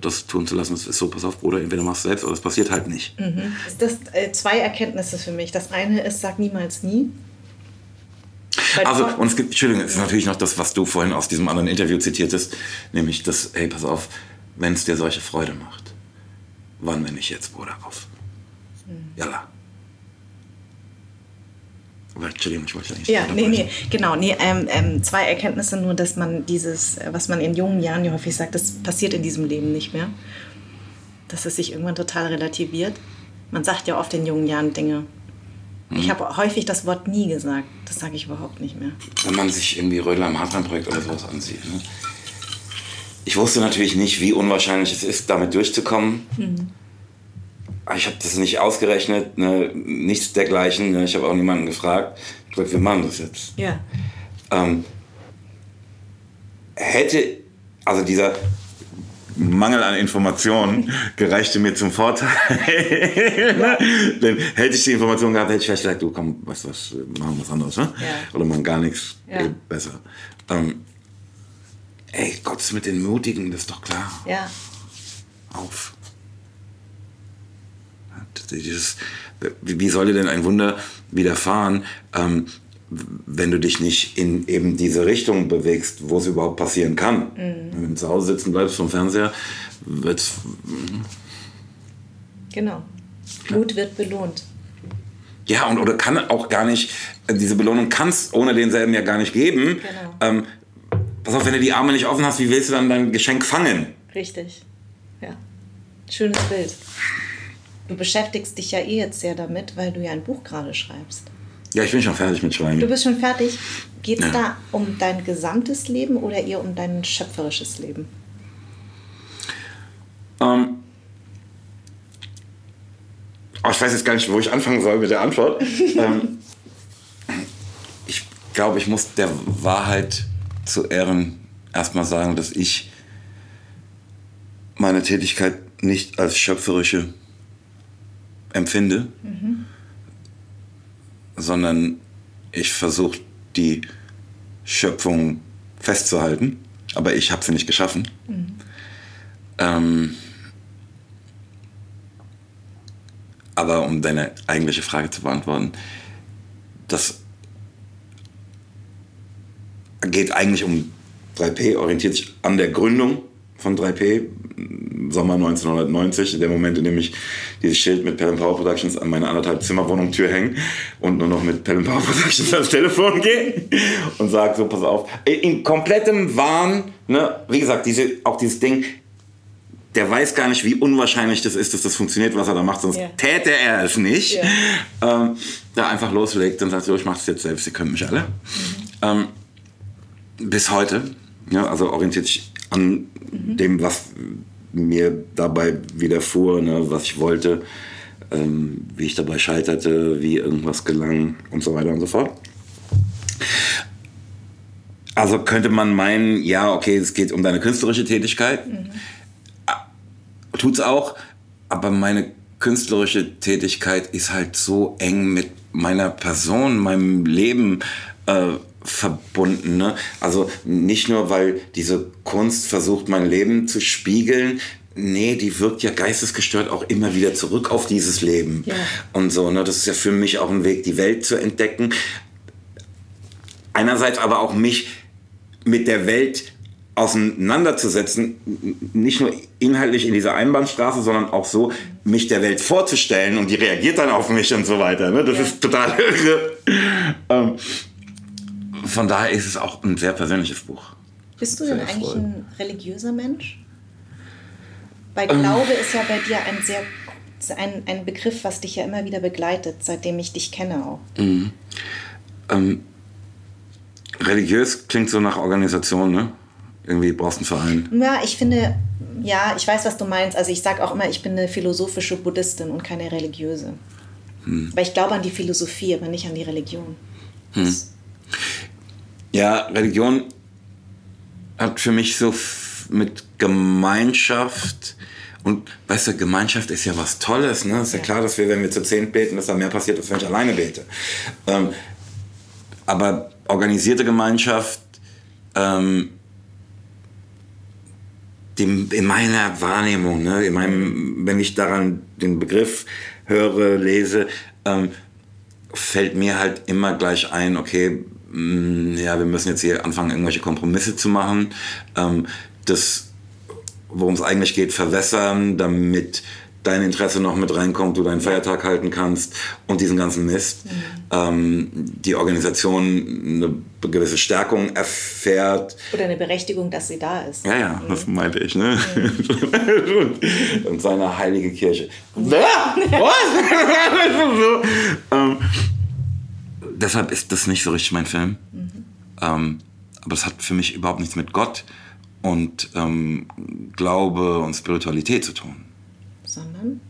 [SPEAKER 2] das tun zu lassen. Das ist so, pass auf, Bruder, entweder machst du selbst oder es passiert halt nicht.
[SPEAKER 1] Das äh, zwei Erkenntnisse für mich. Das eine ist, sag niemals nie. Weil
[SPEAKER 2] Also, und es gibt, Entschuldigung, es ist natürlich noch das, was du vorhin aus diesem anderen Interview zitiertest, nämlich das, hey, pass auf, wenn es dir solche Freude macht, wann, wenn nicht jetzt, Bruder, auf. Jalla. Aber Entschuldigung, ich wollte ja nicht.
[SPEAKER 1] Ja, nee, nee, genau. Nee, ähm, ähm, zwei Erkenntnisse nur, dass man dieses, was man in jungen Jahren ja häufig sagt, das passiert in diesem Leben nicht mehr. Dass es sich irgendwann total relativiert. Man sagt ja oft in jungen Jahren Dinge. Ich habe häufig das Wort nie gesagt. Das sage ich überhaupt nicht mehr.
[SPEAKER 2] Wenn man sich irgendwie Rödler im Hartmann-Projekt oder sowas ansieht. Ne? Ich wusste natürlich nicht, wie unwahrscheinlich es ist, damit durchzukommen. Mhm. Ich habe das nicht ausgerechnet, ne? nichts dergleichen. Ne? Ich habe auch niemanden gefragt. Ich glaube, wir machen das jetzt.
[SPEAKER 1] Ja.
[SPEAKER 2] Ähm, hätte, also dieser Mangel an Informationen gereichte mir zum Vorteil. Denn hätte ich die Informationen gehabt, hätte ich vielleicht gesagt, du komm, du was, machen wir was anderes, ne? Ja. Oder machen gar nichts, ja. eh besser. Ähm, ey, Gott ist mit den Mutigen, das ist doch klar.
[SPEAKER 1] Ja.
[SPEAKER 2] Auf. Dieses, wie soll dir denn ein Wunder widerfahren, ähm, wenn du dich nicht in eben diese Richtung bewegst, wo es überhaupt passieren kann. Mhm. Wenn du zu Hause sitzen bleibst vom Fernseher, wird es.
[SPEAKER 1] Genau. Mut wird belohnt.
[SPEAKER 2] Ja, und oder kann auch gar nicht, diese Belohnung kann es ohne denselben ja gar nicht geben.
[SPEAKER 1] Genau.
[SPEAKER 2] Ähm, pass auf, wenn du die Arme nicht offen hast, wie willst du dann dein Geschenk fangen?
[SPEAKER 1] Richtig. Ja. Schönes Bild. Du beschäftigst dich ja eh jetzt sehr damit, weil du ja ein Buch gerade schreibst.
[SPEAKER 2] Ja, ich bin schon fertig mit Schweigen.
[SPEAKER 1] Du bist schon fertig. Geht es ja. da um dein gesamtes Leben oder eher um dein schöpferisches Leben?
[SPEAKER 2] Ähm, oh, ich weiß jetzt gar nicht, wo ich anfangen soll mit der Antwort. ähm, ich glaube, ich muss der Wahrheit zu Ehren erstmal sagen, dass ich meine Tätigkeit nicht als schöpferische empfinde. Mhm sondern ich versuche die Schöpfung festzuhalten, aber ich habe sie nicht geschaffen. Mhm. Ähm, aber um deine eigentliche Frage zu beantworten, das geht eigentlich um 3P, orientiert sich an der Gründung von 3P, Sommer 1990, der Moment, in dem ich dieses Schild mit Pelham Power Productions an meine anderthalb Zimmerwohnung Tür hängen und nur noch mit Pelham Power Productions ans Telefon gehe und sage so, pass auf, in komplettem Wahn, ne, wie gesagt, diese, auch dieses Ding, der weiß gar nicht, wie unwahrscheinlich das ist, dass das funktioniert, was er da macht, sonst yeah. täte er es nicht. Yeah. Ähm, da einfach loslegt und sagt, so, ich mache es jetzt selbst, Sie können mich alle. Mhm. Ähm, bis heute, ja, also orientiert sich an mhm. dem, was mir dabei widerfuhr, ne, was ich wollte, ähm, wie ich dabei scheiterte, wie irgendwas gelang und so weiter und so fort. Also könnte man meinen, ja, okay, es geht um deine künstlerische Tätigkeit. Mhm. Tut's auch, aber meine künstlerische Tätigkeit ist halt so eng mit meiner Person, meinem Leben äh, verbunden. Ne? Also nicht nur, weil diese Kunst versucht, mein Leben zu spiegeln, nee, die wirkt ja geistesgestört auch immer wieder zurück auf dieses Leben. Ja. Und so, ne? Das ist ja für mich auch ein Weg, die Welt zu entdecken. Einerseits aber auch mich mit der Welt auseinanderzusetzen, nicht nur inhaltlich in dieser Einbahnstraße, sondern auch so, mich der Welt vorzustellen und die reagiert dann auf mich und so weiter. Ne? Das ja. ist total irre. ähm, von daher ist es auch ein sehr persönliches Buch.
[SPEAKER 1] Bist du denn eigentlich ein religiöser Mensch? Weil Glaube ähm. ist ja bei dir ein sehr ein, ein Begriff, was dich ja immer wieder begleitet, seitdem ich dich kenne auch.
[SPEAKER 2] Mhm. Ähm, religiös klingt so nach Organisation, ne? Irgendwie brauchst du einen Verein.
[SPEAKER 1] Ja, ich finde, ja, ich weiß, was du meinst. Also ich sage auch immer, ich bin eine philosophische Buddhistin und keine religiöse. Hm. Weil ich glaube an die Philosophie, aber nicht an die Religion.
[SPEAKER 2] Hm. Ja, Religion hat für mich so mit Gemeinschaft und weißt du, Gemeinschaft ist ja was Tolles. Ne? Ist ja, klar, dass wir, wenn wir zu zehn beten, dass da mehr passiert, als wenn ich alleine bete. Ähm, aber organisierte Gemeinschaft, ähm, die, in meiner Wahrnehmung, ne, in meinem, wenn ich daran den Begriff höre, lese, ähm, fällt mir halt immer gleich ein, okay, mh, ja, wir müssen jetzt hier anfangen, irgendwelche Kompromisse zu machen. Ähm, das, worum es eigentlich geht, verwässern, damit dein Interesse noch mit reinkommt, du deinen Feiertag halten kannst und diesen ganzen Mist. Mhm. Ähm, die Organisation eine gewisse Stärkung erfährt.
[SPEAKER 1] Oder eine Berechtigung, dass sie da ist.
[SPEAKER 2] Ja, ja, mhm. das meinte ich. Ne? Mhm. und seine heilige Kirche. Wer? Was? so. ähm, deshalb ist das nicht so richtig mein Film. Mhm. Ähm, aber es hat für mich überhaupt nichts mit Gott und ähm, Glaube und Spiritualität zu tun.
[SPEAKER 1] Sondern?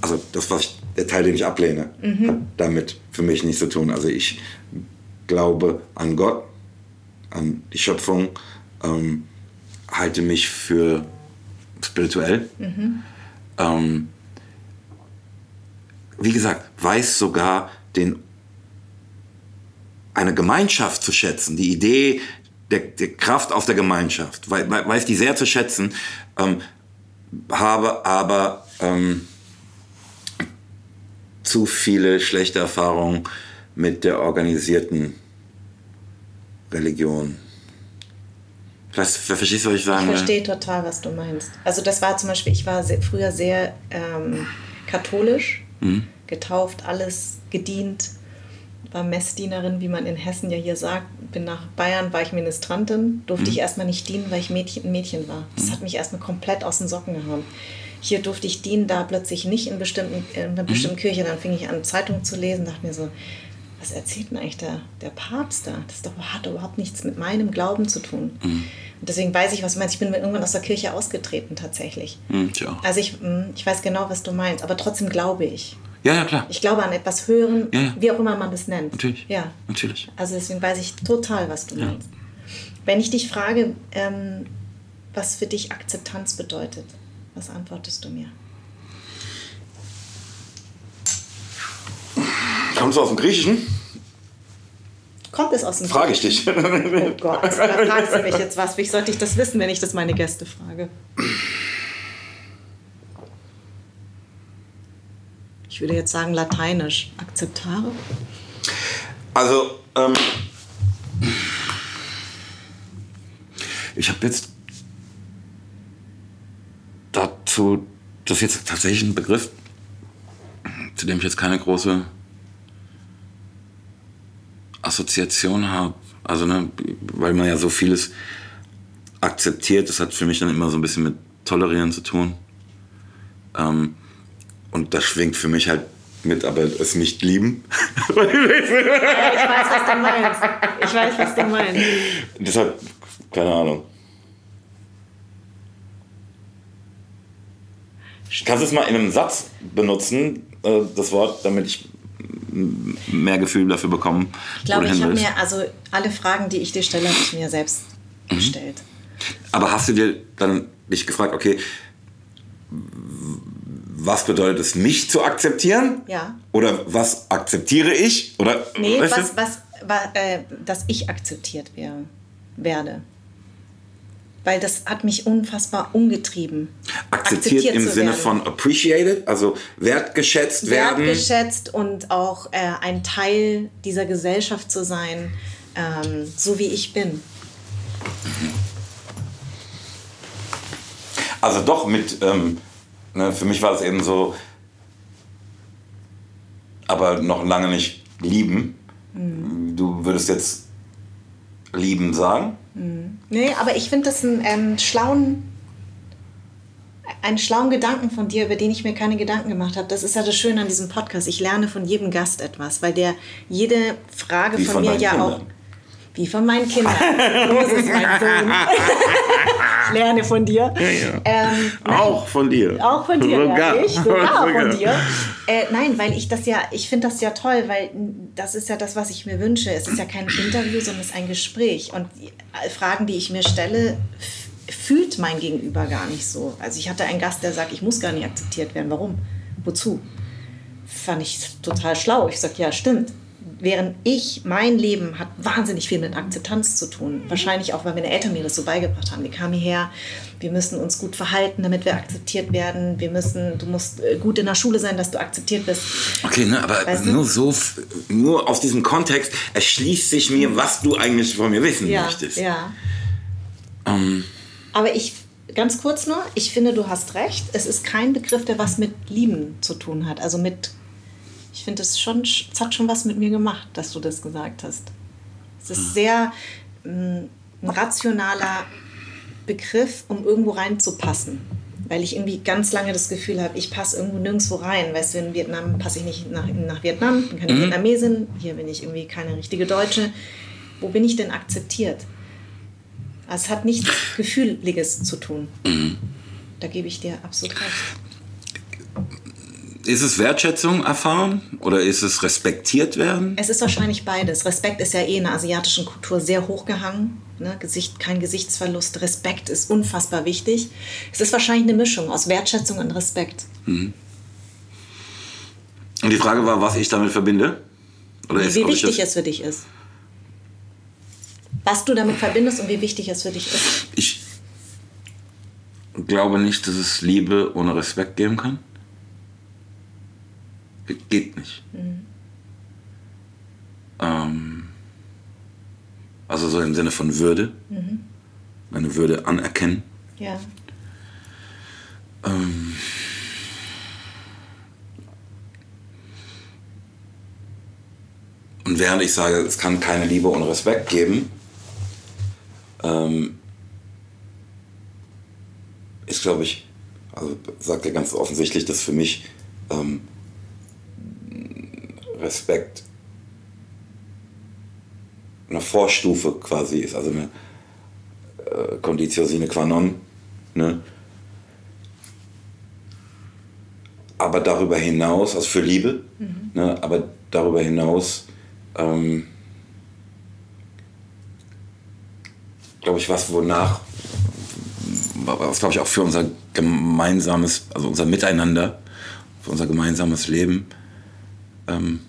[SPEAKER 2] Also das, was ich, der Teil, den ich ablehne, mhm. hat damit für mich nichts zu tun. Also ich glaube an Gott, an die Schöpfung, ähm, halte mich für spirituell. Mhm. Ähm, wie gesagt, weiß sogar den eine Gemeinschaft zu schätzen, die Idee der, der Kraft aus der Gemeinschaft, weiß die sehr zu schätzen, ähm, habe aber ähm, zu viele schlechte Erfahrungen mit der organisierten Religion. Was, verstehst du, was ich sagen
[SPEAKER 1] Ich verstehe total, was du meinst. Also das war zum Beispiel, ich war sehr, früher sehr ähm, katholisch, mhm. getauft, alles gedient, war Messdienerin, wie man in Hessen ja hier sagt. Bin nach Bayern, war ich Ministrantin, durfte mhm. ich erstmal nicht dienen, weil ich Mädchen, Mädchen war. Das mhm. hat mich erstmal komplett aus den Socken gehauen. Hier durfte ich dienen, da plötzlich nicht in, bestimmten, in einer mhm. bestimmten mhm. Kirche. Dann fing ich an, Zeitungen zu lesen, dachte mir so, was erzählt denn eigentlich der, der Papst da? Das doch, hat überhaupt nichts mit meinem Glauben zu tun. Mhm. Und deswegen weiß ich, was du meinst. Ich bin irgendwann aus der Kirche ausgetreten, tatsächlich.
[SPEAKER 2] Mhm,
[SPEAKER 1] also ich, ich weiß genau, was du meinst, aber trotzdem glaube ich.
[SPEAKER 2] Ja, ja, klar.
[SPEAKER 1] Ich glaube an etwas Hören, ja, ja. wie auch immer man das nennt.
[SPEAKER 2] Natürlich.
[SPEAKER 1] Ja.
[SPEAKER 2] Natürlich.
[SPEAKER 1] Also deswegen weiß ich total, was du meinst. Wenn ich dich frage, ähm, was für dich Akzeptanz bedeutet, was antwortest du mir?
[SPEAKER 2] Kommst du aus dem Griechischen?
[SPEAKER 1] Kommt es aus dem
[SPEAKER 2] Frage ich dich.
[SPEAKER 1] Oh Gott, da fragst du mich jetzt was. Wie sollte ich das wissen, wenn ich das meine Gäste frage? ich würde jetzt sagen lateinisch, akzeptare?
[SPEAKER 2] Also, ähm, ich habe jetzt dazu, das ist jetzt tatsächlich ein Begriff, zu dem ich jetzt keine große Assoziation habe. Also, ne, weil man ja so vieles akzeptiert, das hat für mich dann immer so ein bisschen mit Tolerieren zu tun. Ähm, und das schwingt für mich halt mit, aber es nicht lieben.
[SPEAKER 1] ja, ich weiß, was du meinst. Ich weiß, was du meinst.
[SPEAKER 2] Deshalb, keine Ahnung. Kannst du es mal in einem Satz benutzen, äh, das Wort, damit ich mehr Gefühl dafür bekomme?
[SPEAKER 1] Ich glaube, ich habe mir, also alle Fragen, die ich dir stelle, habe ich mir selbst mhm. gestellt.
[SPEAKER 2] Aber hast du dir dann nicht gefragt, okay, was bedeutet es, mich zu akzeptieren?
[SPEAKER 1] Ja.
[SPEAKER 2] Oder was akzeptiere ich? Oder,
[SPEAKER 1] nee, was, was, was, äh, dass ich akzeptiert werde. Weil das hat mich unfassbar umgetrieben.
[SPEAKER 2] Akzeptiert, akzeptiert im Sinne werden. von appreciated, also wertgeschätzt, werden.
[SPEAKER 1] Wertgeschätzt und auch äh, ein Teil dieser Gesellschaft zu sein, ähm, so wie ich bin.
[SPEAKER 2] Also doch mit ähm, Ne, für mich war es eben so, aber noch lange nicht lieben. Mhm. Du würdest jetzt lieben sagen?
[SPEAKER 1] Mhm. Nee, aber ich finde das einen ähm, schlauen, einen schlauen Gedanken von dir, über den ich mir keine Gedanken gemacht habe. Das ist ja das Schöne an diesem Podcast. Ich lerne von jedem Gast etwas, weil der jede Frage
[SPEAKER 2] Wie
[SPEAKER 1] von, von mir ja
[SPEAKER 2] Kindern.
[SPEAKER 1] auch wie von meinen Kindern. Moses, mein Sohn. ich lerne von dir.
[SPEAKER 2] Ja, ja. Ähm, auch von dir.
[SPEAKER 1] Auch von dir, sogar. Ja, ich, sogar, sogar. von dir. Äh, nein, weil ich das ja, ich finde das ja toll, weil das ist ja das, was ich mir wünsche. Es ist ja kein Interview, sondern es ist ein Gespräch. Und die Fragen, die ich mir stelle, fühlt mein Gegenüber gar nicht so. Also ich hatte einen Gast, der sagt, ich muss gar nicht akzeptiert werden. Warum? Wozu? Fand ich total schlau. Ich sage, ja, stimmt während ich, mein Leben hat wahnsinnig viel mit Akzeptanz zu tun. Wahrscheinlich auch, weil meine Eltern mir das so beigebracht haben. Die kamen hierher, wir müssen uns gut verhalten, damit wir akzeptiert werden. Wir müssen, du musst äh, gut in der Schule sein, dass du akzeptiert bist.
[SPEAKER 2] Okay, ne, aber weißt du? nur so, nur aus diesem Kontext erschließt sich mir, was du eigentlich von mir wissen
[SPEAKER 1] ja,
[SPEAKER 2] möchtest.
[SPEAKER 1] Ja.
[SPEAKER 2] Um.
[SPEAKER 1] Aber ich ganz kurz nur, ich finde, du hast recht. Es ist kein Begriff, der was mit Lieben zu tun hat. Also mit, ich finde, es schon, es hat schon was mit mir gemacht, dass du das gesagt hast. Es ist sehr mh, mm, ein rationaler Begriff, um irgendwo reinzupassen. Weil ich irgendwie ganz lange das Gefühl habe, ich passe irgendwo nirgendwo rein. Weißt du, in Vietnam passe ich nicht nach, nach Vietnam, bin keine mhm. Vietnamesin, hier bin ich irgendwie keine richtige Deutsche. Wo bin ich denn akzeptiert? Es hat nichts Gefühliges zu tun. Mhm. Da gebe ich dir absolut recht.
[SPEAKER 2] Ist es Wertschätzung erfahren oder ist es respektiert werden?
[SPEAKER 1] Es ist wahrscheinlich beides. Respekt ist ja eh in der asiatischen Kultur sehr hochgehangen. Ne? Gesicht, kein Gesichtsverlust. Respekt ist unfassbar wichtig. Es ist wahrscheinlich eine Mischung aus Wertschätzung und Respekt. Mhm.
[SPEAKER 2] Und die Frage war, was ich damit verbinde?
[SPEAKER 1] Oder wie, ist, wie wichtig es für dich ist. Was du damit verbindest und wie wichtig es für dich ist.
[SPEAKER 2] Ich glaube nicht, dass es Liebe ohne Respekt geben kann. Geht nicht. Mhm. Ähm, also so im Sinne von Würde. Mhm. Meine Würde anerkennen.
[SPEAKER 1] Ja.
[SPEAKER 2] Ähm, und während ich sage, es kann keine Liebe ohne Respekt geben, ähm, ist, glaube ich, also sagt er ganz offensichtlich, dass für mich ähm, Respekt eine Vorstufe quasi ist, also eine äh, Conditio sine qua non. Ne? Aber darüber hinaus, also für Liebe, mhm. ne? aber darüber hinaus, ähm, glaube ich, was, wonach, was glaube ich auch für unser gemeinsames, also unser Miteinander, für unser gemeinsames Leben, ähm,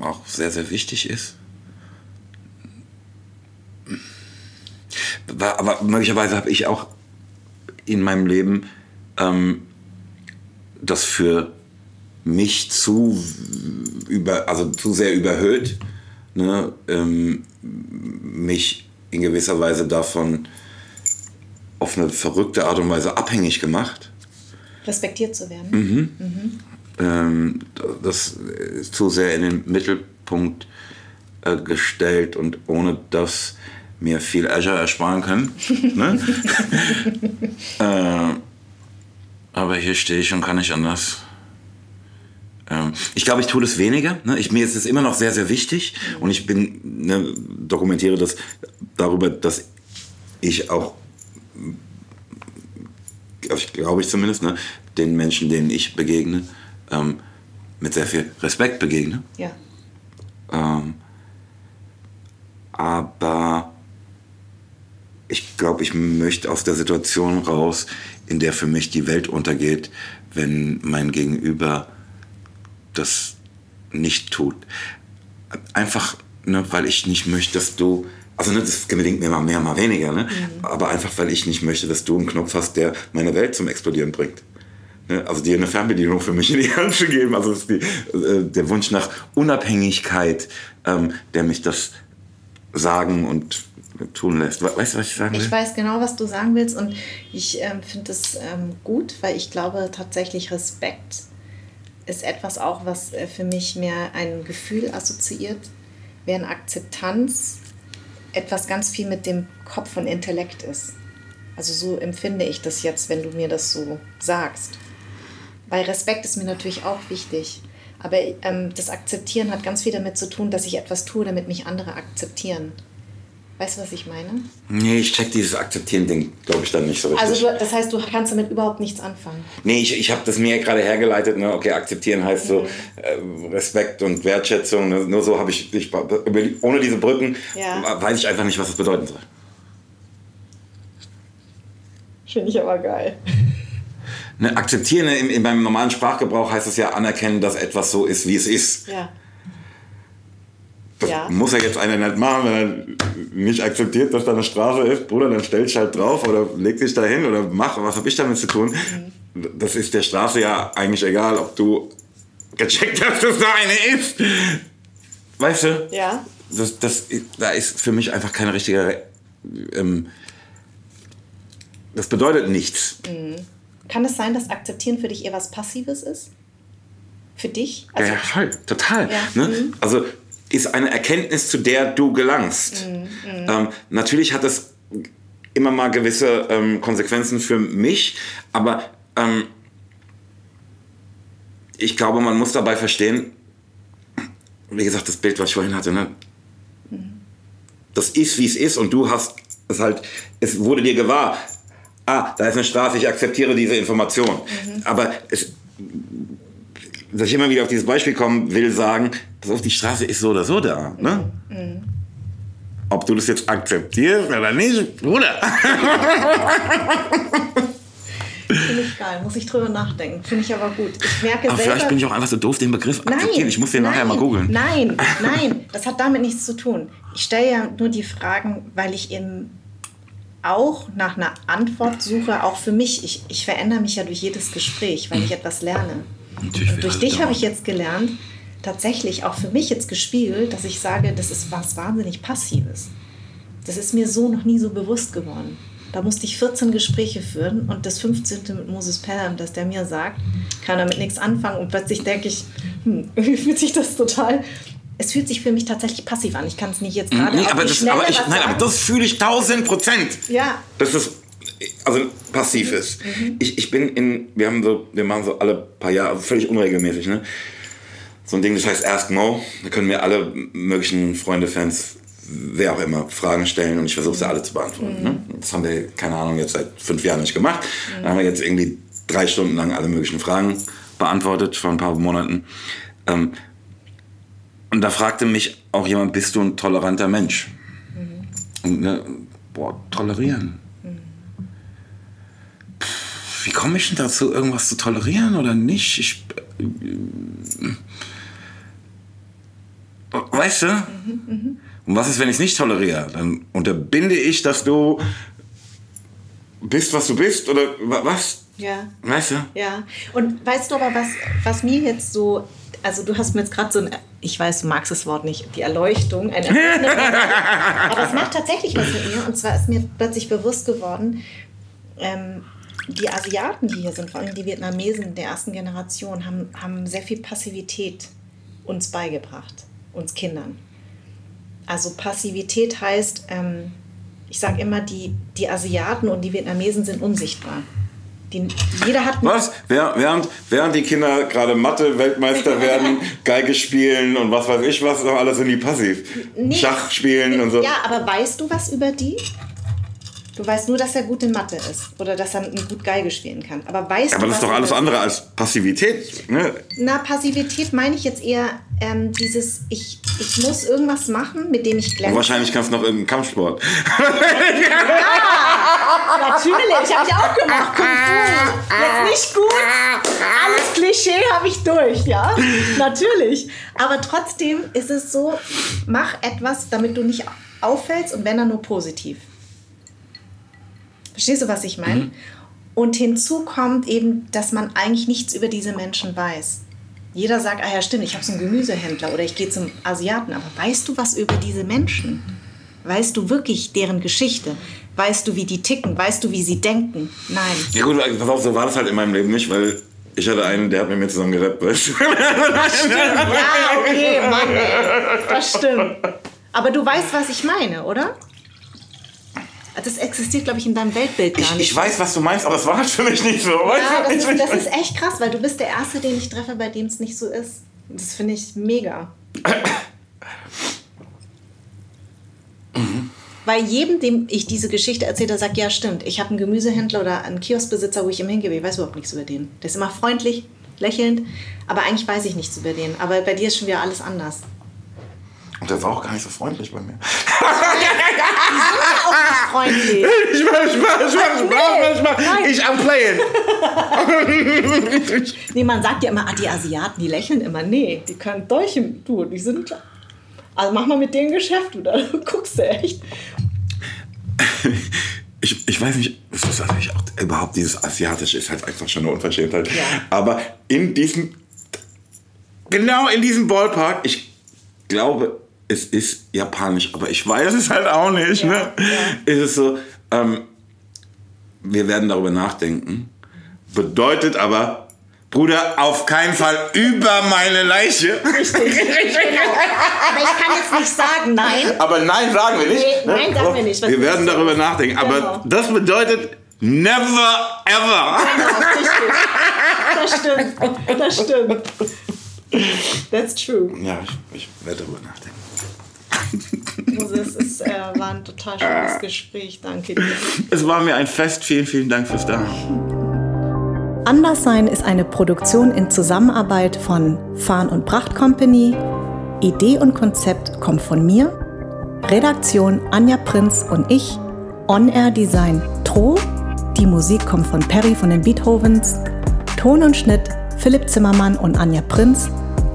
[SPEAKER 2] auch sehr, sehr wichtig ist. Aber möglicherweise habe ich auch in meinem Leben ähm, das für mich zu, über, also zu sehr überhöht, ne, ähm, mich in gewisser Weise davon auf eine verrückte Art und Weise abhängig gemacht.
[SPEAKER 1] Respektiert zu werden.
[SPEAKER 2] Mhm. Mhm ähm, das ist zu sehr in den Mittelpunkt äh, gestellt und ohne das mir viel Azure ersparen können. ne? äh, aber hier stehe ich und kann nicht anders. Ähm, ich glaube, ich tue das weniger. Ne? Ich, mir ist es immer noch sehr, sehr wichtig und ich bin, ne, dokumentiere das darüber, dass ich auch, glaube ich zumindest, ne, den Menschen, denen ich begegne, ähm, mit sehr viel Respekt begegne.
[SPEAKER 1] Ja.
[SPEAKER 2] Ähm, aber ich glaube, ich möchte aus der Situation raus, in der für mich die Welt untergeht, wenn mein Gegenüber das nicht tut. Einfach, ne, weil ich nicht möchte, dass du, also ne, das gelingt mir mal mehr, mal weniger, ne? Mhm. aber einfach, weil ich nicht möchte, dass du einen Knopf hast, der meine Welt zum Explodieren bringt. Ne, also dir eine Fernbedienung für mich in die Hand zu geben. Also die, äh, der Wunsch nach Unabhängigkeit, ähm, der mich das sagen und tun lässt. Weißt du, was ich sagen will?
[SPEAKER 1] Ich weiß genau, was du sagen willst und ich ähm, finde es ähm, gut, weil ich glaube tatsächlich Respekt ist etwas auch, was äh, für mich mehr ein Gefühl assoziiert, während Akzeptanz etwas ganz viel mit dem Kopf und Intellekt ist. Also so empfinde ich das jetzt, wenn du mir das so sagst. Weil Respekt ist mir natürlich auch wichtig. Aber ähm, das Akzeptieren hat ganz viel damit zu tun, dass ich etwas tue, damit mich andere akzeptieren. Weißt du, was ich meine?
[SPEAKER 2] Nee, ich check dieses Akzeptieren-Ding, glaube ich, dann nicht so richtig.
[SPEAKER 1] Also du, das heißt, du kannst damit überhaupt nichts anfangen?
[SPEAKER 2] Nee, ich, ich habe das mir gerade hergeleitet. Ne? Okay, akzeptieren heißt mhm. so äh, Respekt und Wertschätzung. Ne? Nur so habe ich, ich, ohne diese Brücken ja. weiß ich einfach nicht, was das bedeuten soll.
[SPEAKER 1] Finde ich aber geil.
[SPEAKER 2] Ne, akzeptieren in, in, beim normalen Sprachgebrauch heißt es ja anerkennen, dass etwas so ist, wie es ist.
[SPEAKER 1] Ja.
[SPEAKER 2] Das ja. muss ja jetzt einer nicht machen, wenn er nicht akzeptiert, dass da eine Strafe ist. Bruder, dann stell dich halt drauf oder leg dich da hin oder mach, was habe ich damit zu tun? Mhm. Das ist der Strafe ja eigentlich egal, ob du gecheckt hast, dass da eine ist. Weißt du?
[SPEAKER 1] Ja.
[SPEAKER 2] Das, das, da ist für mich einfach keine richtige ähm, das bedeutet nichts.
[SPEAKER 1] Kann es sein, dass Akzeptieren für dich eher was Passives ist? Für dich?
[SPEAKER 2] Ja,
[SPEAKER 1] Also,
[SPEAKER 2] ja, voll, total.
[SPEAKER 1] Ja.
[SPEAKER 2] Ne?
[SPEAKER 1] Mhm.
[SPEAKER 2] Also ist eine Erkenntnis, zu der du gelangst.
[SPEAKER 1] Mhm,
[SPEAKER 2] Ähm, natürlich hat es immer mal gewisse ähm, Konsequenzen für mich, aber ähm, ich glaube, man muss dabei verstehen, wie gesagt, das Bild, was ich vorhin hatte, ne? das ist, wie es ist und du hast es halt, es wurde dir gewahr, ah, da ist eine Straße, ich akzeptiere diese Information. Aber es, dass ich immer wieder auf dieses Beispiel kommen will, sagen, pass auf, die Straße ist so oder so da. Ne? Ob du das jetzt akzeptierst oder nicht, Bruder.
[SPEAKER 1] Finde ich geil, muss ich drüber nachdenken. Finde ich aber gut. Ich merke
[SPEAKER 2] Aber
[SPEAKER 1] selber.
[SPEAKER 2] vielleicht bin ich auch einfach so doof, den Begriff
[SPEAKER 1] Nein,
[SPEAKER 2] akzeptieren. Ich muss den nachher mal
[SPEAKER 1] nein,
[SPEAKER 2] googeln.
[SPEAKER 1] Nein, nein, das hat damit nichts zu tun. Ich stelle ja nur die Fragen, weil ich eben auch nach einer Antwort suche, auch für mich. Ich, ich verändere mich ja durch jedes Gespräch, weil ich etwas lerne.
[SPEAKER 2] Natürlich
[SPEAKER 1] Und durch dich habe ich jetzt gelernt, tatsächlich auch für mich jetzt gespiegelt, dass ich sage, das ist was wahnsinnig Passives. Das ist mir so noch nie so bewusst geworden. Da musste ich 14 Gespräche führen und das 15. mit Moses Pelham, dass der mir sagt, kann damit nichts anfangen und plötzlich denke ich, hm, irgendwie fühlt sich das total, es fühlt sich für mich tatsächlich passiv an. Ich kann es nicht jetzt gerade
[SPEAKER 2] Nee, aber
[SPEAKER 1] die
[SPEAKER 2] das,
[SPEAKER 1] Schnelle
[SPEAKER 2] aber ich, nein, aber das fühle ich tausend Prozent.
[SPEAKER 1] Ja,
[SPEAKER 2] Das ist also passiv ist. Ich, ich bin in, wir haben so, wir machen so alle paar Jahre, also völlig unregelmäßig, ne? So ein Ding, das heißt Ask Mo. Da können mir alle möglichen Freunde, Fans, wer auch immer, Fragen stellen und ich versuche sie alle zu beantworten. Ne? Das haben wir, keine Ahnung, jetzt seit fünf Jahren nicht gemacht. Da haben wir jetzt irgendwie drei Stunden lang alle möglichen Fragen beantwortet vor ein paar Monaten. Ähm, und da fragte mich auch jemand, bist du ein toleranter Mensch? Und, ne, boah, tolerieren. Pff, Wie komme ich denn dazu, irgendwas zu tolerieren oder nicht? Ich, äh, weißt du? Und was ist, wenn ich es nicht toleriere? Dann unterbinde ich, dass du bist, was du bist oder wa- was?
[SPEAKER 1] ja.
[SPEAKER 2] Weißt du?
[SPEAKER 1] Ja, und weißt du aber, was, was mir jetzt so, also du hast mir jetzt gerade so ein, ich weiß, du magst das Wort nicht, die Erleuchtung, ein Erleuchtung, aber es macht tatsächlich was mit mir. Und zwar ist mir plötzlich bewusst geworden, ähm, die Asiaten, die hier sind, vor allem die Vietnamesen der ersten Generation, haben, haben sehr viel Passivität uns beigebracht, uns Kindern. Also Passivität heißt, ähm, ich sage immer, die, die Asiaten und die Vietnamesen sind unsichtbar. Die, jeder hat
[SPEAKER 2] Was? Während, während die Kinder gerade Mathe-Weltmeister werden, Geige spielen und was weiß ich was, doch alles sind die passiv.
[SPEAKER 1] Nee.
[SPEAKER 2] Schach spielen und so.
[SPEAKER 1] Ja, aber weißt du was über die? Du weißt nur, dass er gut in Mathe ist oder dass er gut Geige spielen kann. Aber weißt
[SPEAKER 2] Aber
[SPEAKER 1] du
[SPEAKER 2] das ist doch alles andere als Passivität. Ne?
[SPEAKER 1] Na, Passivität meine ich jetzt eher ähm, dieses, ich, ich muss irgendwas machen, mit dem ich glänze.
[SPEAKER 2] wahrscheinlich kannst du noch irgendeinen Kampfsport.
[SPEAKER 1] Natürlich, habe ich auch gemacht. Kung Fu. Jetzt nicht gut. Alles Klischee habe ich durch, ja. Natürlich. Aber trotzdem ist es so, mach etwas, damit du nicht auffällst und wenn dann nur positiv. Verstehst du, was ich meine? Und hinzu kommt eben, dass man eigentlich nichts über diese Menschen weiß. Jeder sagt, ah ja, stimmt, ich habe so einen Gemüsehändler oder ich gehe zum Asiaten. Aber weißt du was über diese Menschen? Weißt du wirklich deren Geschichte? Weißt du, wie die ticken? Weißt du, wie sie denken? Nein.
[SPEAKER 2] Ja gut, pass auf, so war das halt in meinem Leben nicht, weil ich hatte einen, der hat mit mir zusammen gerappt. weißt du?
[SPEAKER 1] Ja, okay, Mann, ey. das stimmt. Aber du weißt, was ich meine, oder? Das existiert, glaube ich, in deinem Weltbild gar
[SPEAKER 2] Ich,
[SPEAKER 1] nicht.
[SPEAKER 2] ich weiß, was du meinst, aber es war halt für mich nicht so.
[SPEAKER 1] ja, das ist, das ist echt krass, weil du bist der Erste, den ich treffe, bei dem es nicht so ist. Das finde ich mega. Weil jedem, dem ich diese Geschichte erzähle, der sagt, ja stimmt, ich habe einen Gemüsehändler oder einen Kioskbesitzer, wo ich immer hingehe, ich weiß überhaupt nichts über den. Der ist immer freundlich, lächelnd, aber eigentlich weiß ich nichts über den. Aber bei dir ist schon wieder alles anders.
[SPEAKER 2] Und der war auch gar nicht so freundlich bei mir.
[SPEAKER 1] Auch nicht freundlich.
[SPEAKER 2] Ich mach, ich mach, ich mach, ich mach, ich.
[SPEAKER 1] Nein.
[SPEAKER 2] Ich am Playen.
[SPEAKER 1] Nee, man sagt ja immer, ah, die Asiaten, die lächeln immer. Nee, die können Dolchen, du, die sind. Also mach mal mit denen Geschäft, du, da guckst du echt.
[SPEAKER 2] Ich, ich weiß nicht, es ist natürlich auch überhaupt dieses Asiatische ist halt einfach schon eine Unverschämtheit.
[SPEAKER 1] Ja.
[SPEAKER 2] Aber in diesem, genau in diesem Ballpark, ich glaube, es ist japanisch, aber ich weiß es halt auch nicht,
[SPEAKER 1] Ja,
[SPEAKER 2] ne?
[SPEAKER 1] ja.
[SPEAKER 2] Ist es so, ähm, wir werden darüber nachdenken. Bedeutet aber, Bruder, auf keinen Fall über meine Leiche.
[SPEAKER 1] Richtig, genau. Aber ich kann jetzt nicht sagen, nein.
[SPEAKER 2] Aber nein, sagen wir nicht.
[SPEAKER 1] Nee, nein, sagen wir nicht.
[SPEAKER 2] Wir werden darüber nachdenken. Aber
[SPEAKER 1] Genau.
[SPEAKER 2] das bedeutet never ever.
[SPEAKER 1] Genau, richtig. Das stimmt. Das stimmt. That's true.
[SPEAKER 2] Ja, ich, ich werde darüber nachdenken.
[SPEAKER 1] Also es ist, äh, war ein total schönes Gespräch. Danke dir.
[SPEAKER 2] Es war mir ein Fest. Vielen, vielen Dank fürs Da.
[SPEAKER 1] Anderssein ist eine Produktion in Zusammenarbeit von Farn und Pracht Company. Idee und Konzept kommt von mir. Redaktion Anja Prinz und ich. On-Air Design Tro. Die Musik kommt von Perry von den Beethovens. Ton und Schnitt Philipp Zimmermann und Anja Prinz.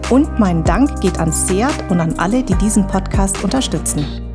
[SPEAKER 1] Und mein Dank geht an Seat und an alle, die diesen Podcast unterstützen.